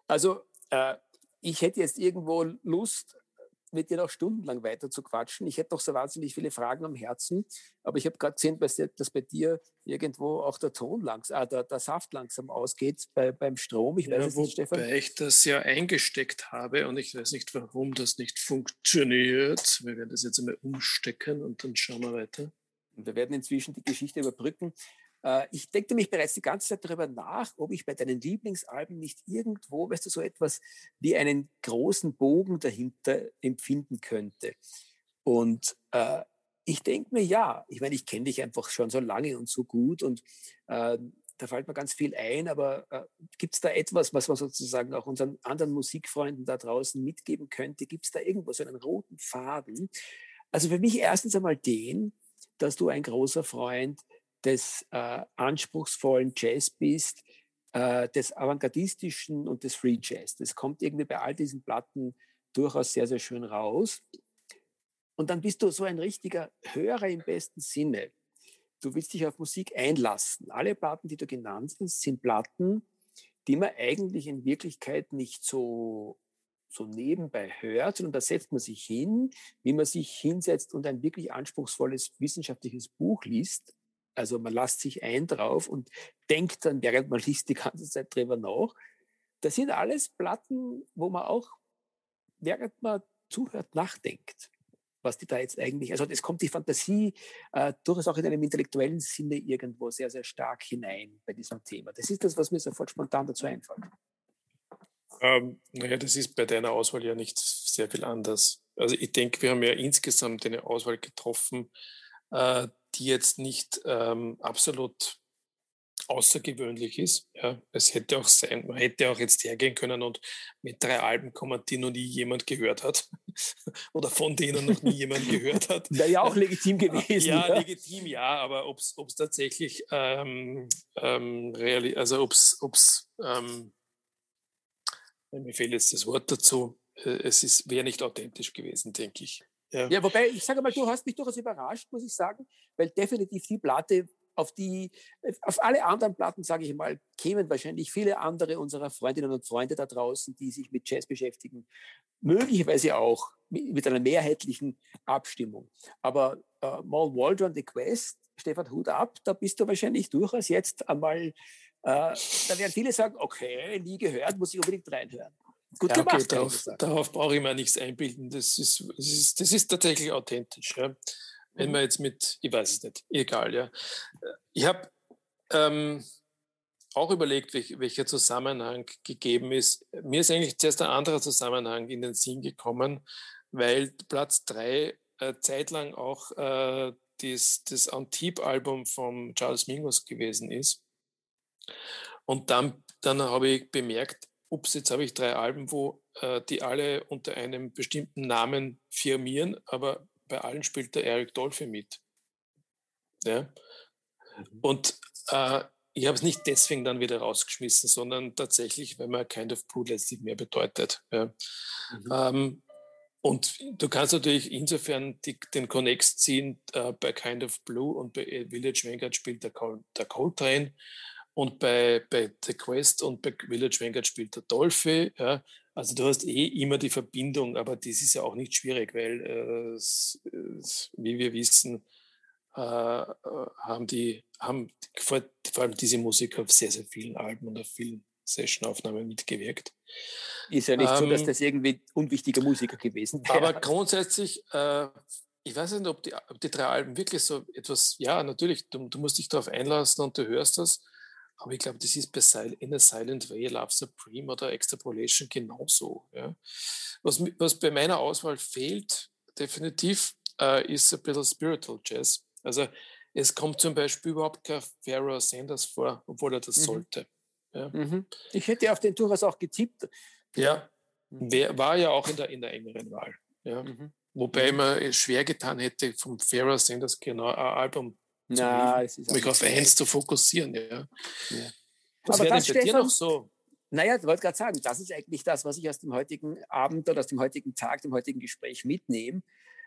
Also äh, ich hätte jetzt irgendwo Lust, mit dir noch stundenlang weiter zu quatschen. Ich hätte noch so wahnsinnig viele Fragen am Herzen, aber ich habe gerade gesehen, dass bei dir irgendwo auch der Ton langsam, äh, der, der, Saft langsam ausgeht bei, beim Strom. Ich weiß ja, nicht, Stefan. Wobei ich das ja eingesteckt habe und ich weiß nicht, warum das nicht funktioniert. Wir werden das jetzt einmal umstecken und dann schauen wir weiter. Und wir werden inzwischen die Geschichte überbrücken. Äh, ich denkte mich bereits die ganze Zeit darüber nach, ob ich bei deinen Lieblingsalben nicht irgendwo, weißt du, so etwas wie einen großen Bogen dahinter empfinden könnte. Und äh, ich denke mir, ja, ich meine, ich kenne dich einfach schon so lange und so gut und äh, da fällt mir ganz viel ein, aber äh, gibt es da etwas, was man sozusagen auch unseren anderen Musikfreunden da draußen mitgeben könnte? Gibt es da irgendwo so einen roten Faden? Also für mich erstens einmal den, dass du ein großer Freund des äh, anspruchsvollen Jazz bist, äh, des avantgardistischen und des Free Jazz. Das kommt irgendwie bei all diesen Platten durchaus sehr, sehr schön raus. Und dann bist du so ein richtiger Hörer im besten Sinne. Du willst dich auf Musik einlassen. Alle Platten, die du genannt hast, sind Platten, die man eigentlich in Wirklichkeit nicht so, so nebenbei hört, sondern da setzt man sich hin, wie man sich hinsetzt und ein wirklich anspruchsvolles wissenschaftliches Buch liest. Also man lässt sich ein drauf und denkt dann, während man liest, die ganze Zeit drüber nach. Das sind alles Platten, wo man auch, während man zuhört, nachdenkt was die da jetzt eigentlich, also es kommt die Fantasie äh, durchaus auch in einem intellektuellen Sinne irgendwo sehr, sehr stark hinein bei diesem Thema. Das ist das, was mir sofort spontan dazu einfällt. Ähm, naja, das ist bei deiner Auswahl ja nicht sehr viel anders. Also ich denke, wir haben ja insgesamt eine Auswahl getroffen, äh, die jetzt nicht ähm, absolut außergewöhnlich ist. Ja, es hätte auch sein, man hätte auch jetzt hergehen können und mit drei Alben kommen, die noch nie jemand gehört hat oder von denen noch nie jemand gehört hat. Wäre ja auch legitim gewesen. Ja, ja. legitim, ja, aber ob es tatsächlich ähm, ähm, reali also ob es ähm, mir fehlt jetzt das Wort dazu, äh, es wäre nicht authentisch gewesen, denke ich. Ja. ja, wobei, ich sage mal, du hast mich durchaus überrascht, muss ich sagen, weil definitiv die Platte auf die, auf alle anderen Platten, sage ich mal, kämen wahrscheinlich viele andere unserer Freundinnen und Freunde da draußen, die sich mit Jazz beschäftigen, möglicherweise auch mit einer mehrheitlichen Abstimmung. Aber äh, Mal Waldron, The Quest, Stefan Hut ab, da bist du wahrscheinlich durchaus jetzt einmal, äh, da werden viele sagen, okay, nie gehört, muss ich unbedingt reinhören. Gut ja, gemacht. Okay, darauf, darauf brauche ich mir nichts einbilden. Das ist, das ist, das ist tatsächlich authentisch. Ja. Wenn mhm. man jetzt mit, ich weiß es nicht, egal, ja. Ich habe ähm, auch überlegt, welch, welcher Zusammenhang gegeben ist. Mir ist eigentlich zuerst ein anderer Zusammenhang in den Sinn gekommen, weil Platz drei äh, zeitlang auch äh, das, das Antip-Album von Charles Mingus gewesen ist. Und dann, dann habe ich bemerkt, ups, jetzt habe ich drei Alben, wo äh, die alle unter einem bestimmten Namen firmieren, aber bei allen spielt der Eric Dolphy mit. Ja? Mhm. Und äh, ich habe es nicht deswegen dann wieder rausgeschmissen, sondern tatsächlich, weil man Kind of Blue letztlich mehr bedeutet. Ja. Mhm. Ähm, und du kannst natürlich insofern die, den Connect ziehen äh, bei Kind of Blue und bei Village Vanguard spielt der, Col der Coltrane und bei, bei The Quest und bei Village Vanguard spielt der Dolphy. Ja. Also du hast eh immer die Verbindung, aber das ist ja auch nicht schwierig, weil, äh, wie wir wissen, äh, äh, haben die, haben vor, vor allem diese Musiker auf sehr, sehr vielen Alben und auf vielen Sessionaufnahmen mitgewirkt. Ist ja nicht ähm, so, dass ähm, das irgendwie unwichtiger Musiker gewesen wäre. Aber grundsätzlich, äh, ich weiß nicht, ob die, ob die, drei Alben wirklich so etwas, ja, natürlich, du, du musst dich darauf einlassen und du hörst das, aber ich glaube, das ist bei In a Silent Way, Love Supreme oder Extrapolation genauso. Ja. Was, was bei meiner Auswahl fehlt, definitiv, äh, ist ein bisschen Spiritual Jazz. Also es kommt zum Beispiel überhaupt kein Pharaoh Sanders vor, obwohl er das mhm. sollte. Ja. Mhm. Ich hätte auf den durchaus auch getippt. Ja, mhm. Wer, war ja auch in der, in der engeren Wahl. Ja. Mhm. Wobei mhm. man es schwer getan hätte, vom Pharaoh Sanders genau ein Album Na, zu mich auf eins zu fokussieren. Ja. ja. Was Aber das, bei Stefan, dir noch so? Naja, ich wollte gerade sagen, das ist eigentlich das, was ich aus dem heutigen Abend oder aus dem heutigen Tag, dem heutigen Gespräch mitnehme.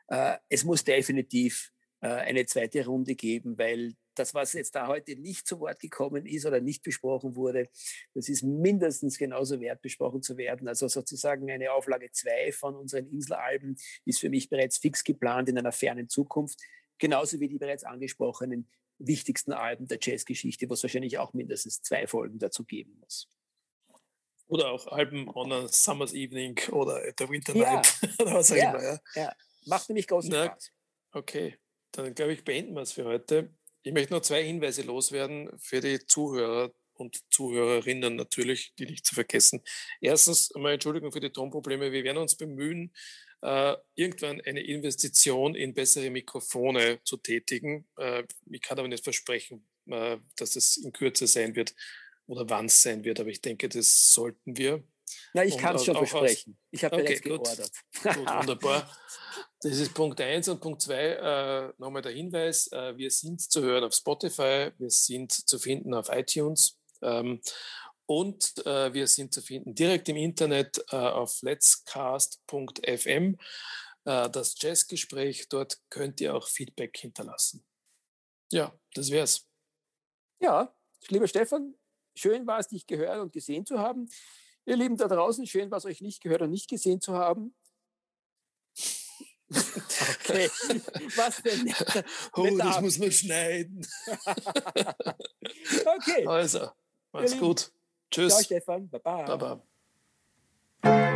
Äh, es muss definitiv äh, eine zweite Runde geben, weil das, was jetzt da heute nicht zu Wort gekommen ist oder nicht besprochen wurde, das ist mindestens genauso wert, besprochen zu werden. Also sozusagen eine Auflage 2 von unseren Inselalben ist für mich bereits fix geplant in einer fernen Zukunft, genauso wie die bereits angesprochenen wichtigsten Alben der Jazzgeschichte, wo es wahrscheinlich auch mindestens zwei Folgen dazu geben muss. Oder auch Alben on a Summer's Evening oder at the Winter Night ja. oder was auch ja. immer. Ja. ja. Macht nämlich großen Na, Spaß. Okay, dann glaube ich, beenden wir es für heute. Ich möchte noch zwei Hinweise loswerden für die Zuhörer und Zuhörerinnen natürlich, die nicht zu vergessen. Erstens einmal Entschuldigung für die Tonprobleme. Wir werden uns bemühen, irgendwann eine Investition in bessere Mikrofone zu tätigen. Äh, ich kann aber nicht versprechen, äh, dass es in Kürze sein wird oder wann es sein wird, aber ich denke, das sollten wir. Na, ich kann es schon versprechen. Ich habe okay, geordert. Gut, wunderbar. Das ist Punkt 1 und Punkt 2, äh, nochmal der Hinweis, äh, wir sind zu hören auf Spotify, wir sind zu finden auf iTunes ähm, und äh, wir sind zu finden direkt im Internet äh, auf letscast.fm. Äh, das Jazzgespräch, dort könnt ihr auch Feedback hinterlassen. Ja, das wär's. Ja, lieber Stefan, schön war es, dich gehört und gesehen zu haben. Ihr Lieben da draußen, schön war es euch nicht gehört und nicht gesehen zu haben. Okay, was denn? oh, das muss man schneiden. okay. Also, mach's gut. Tschüss. Ciao, Stefan. Baba. Baba.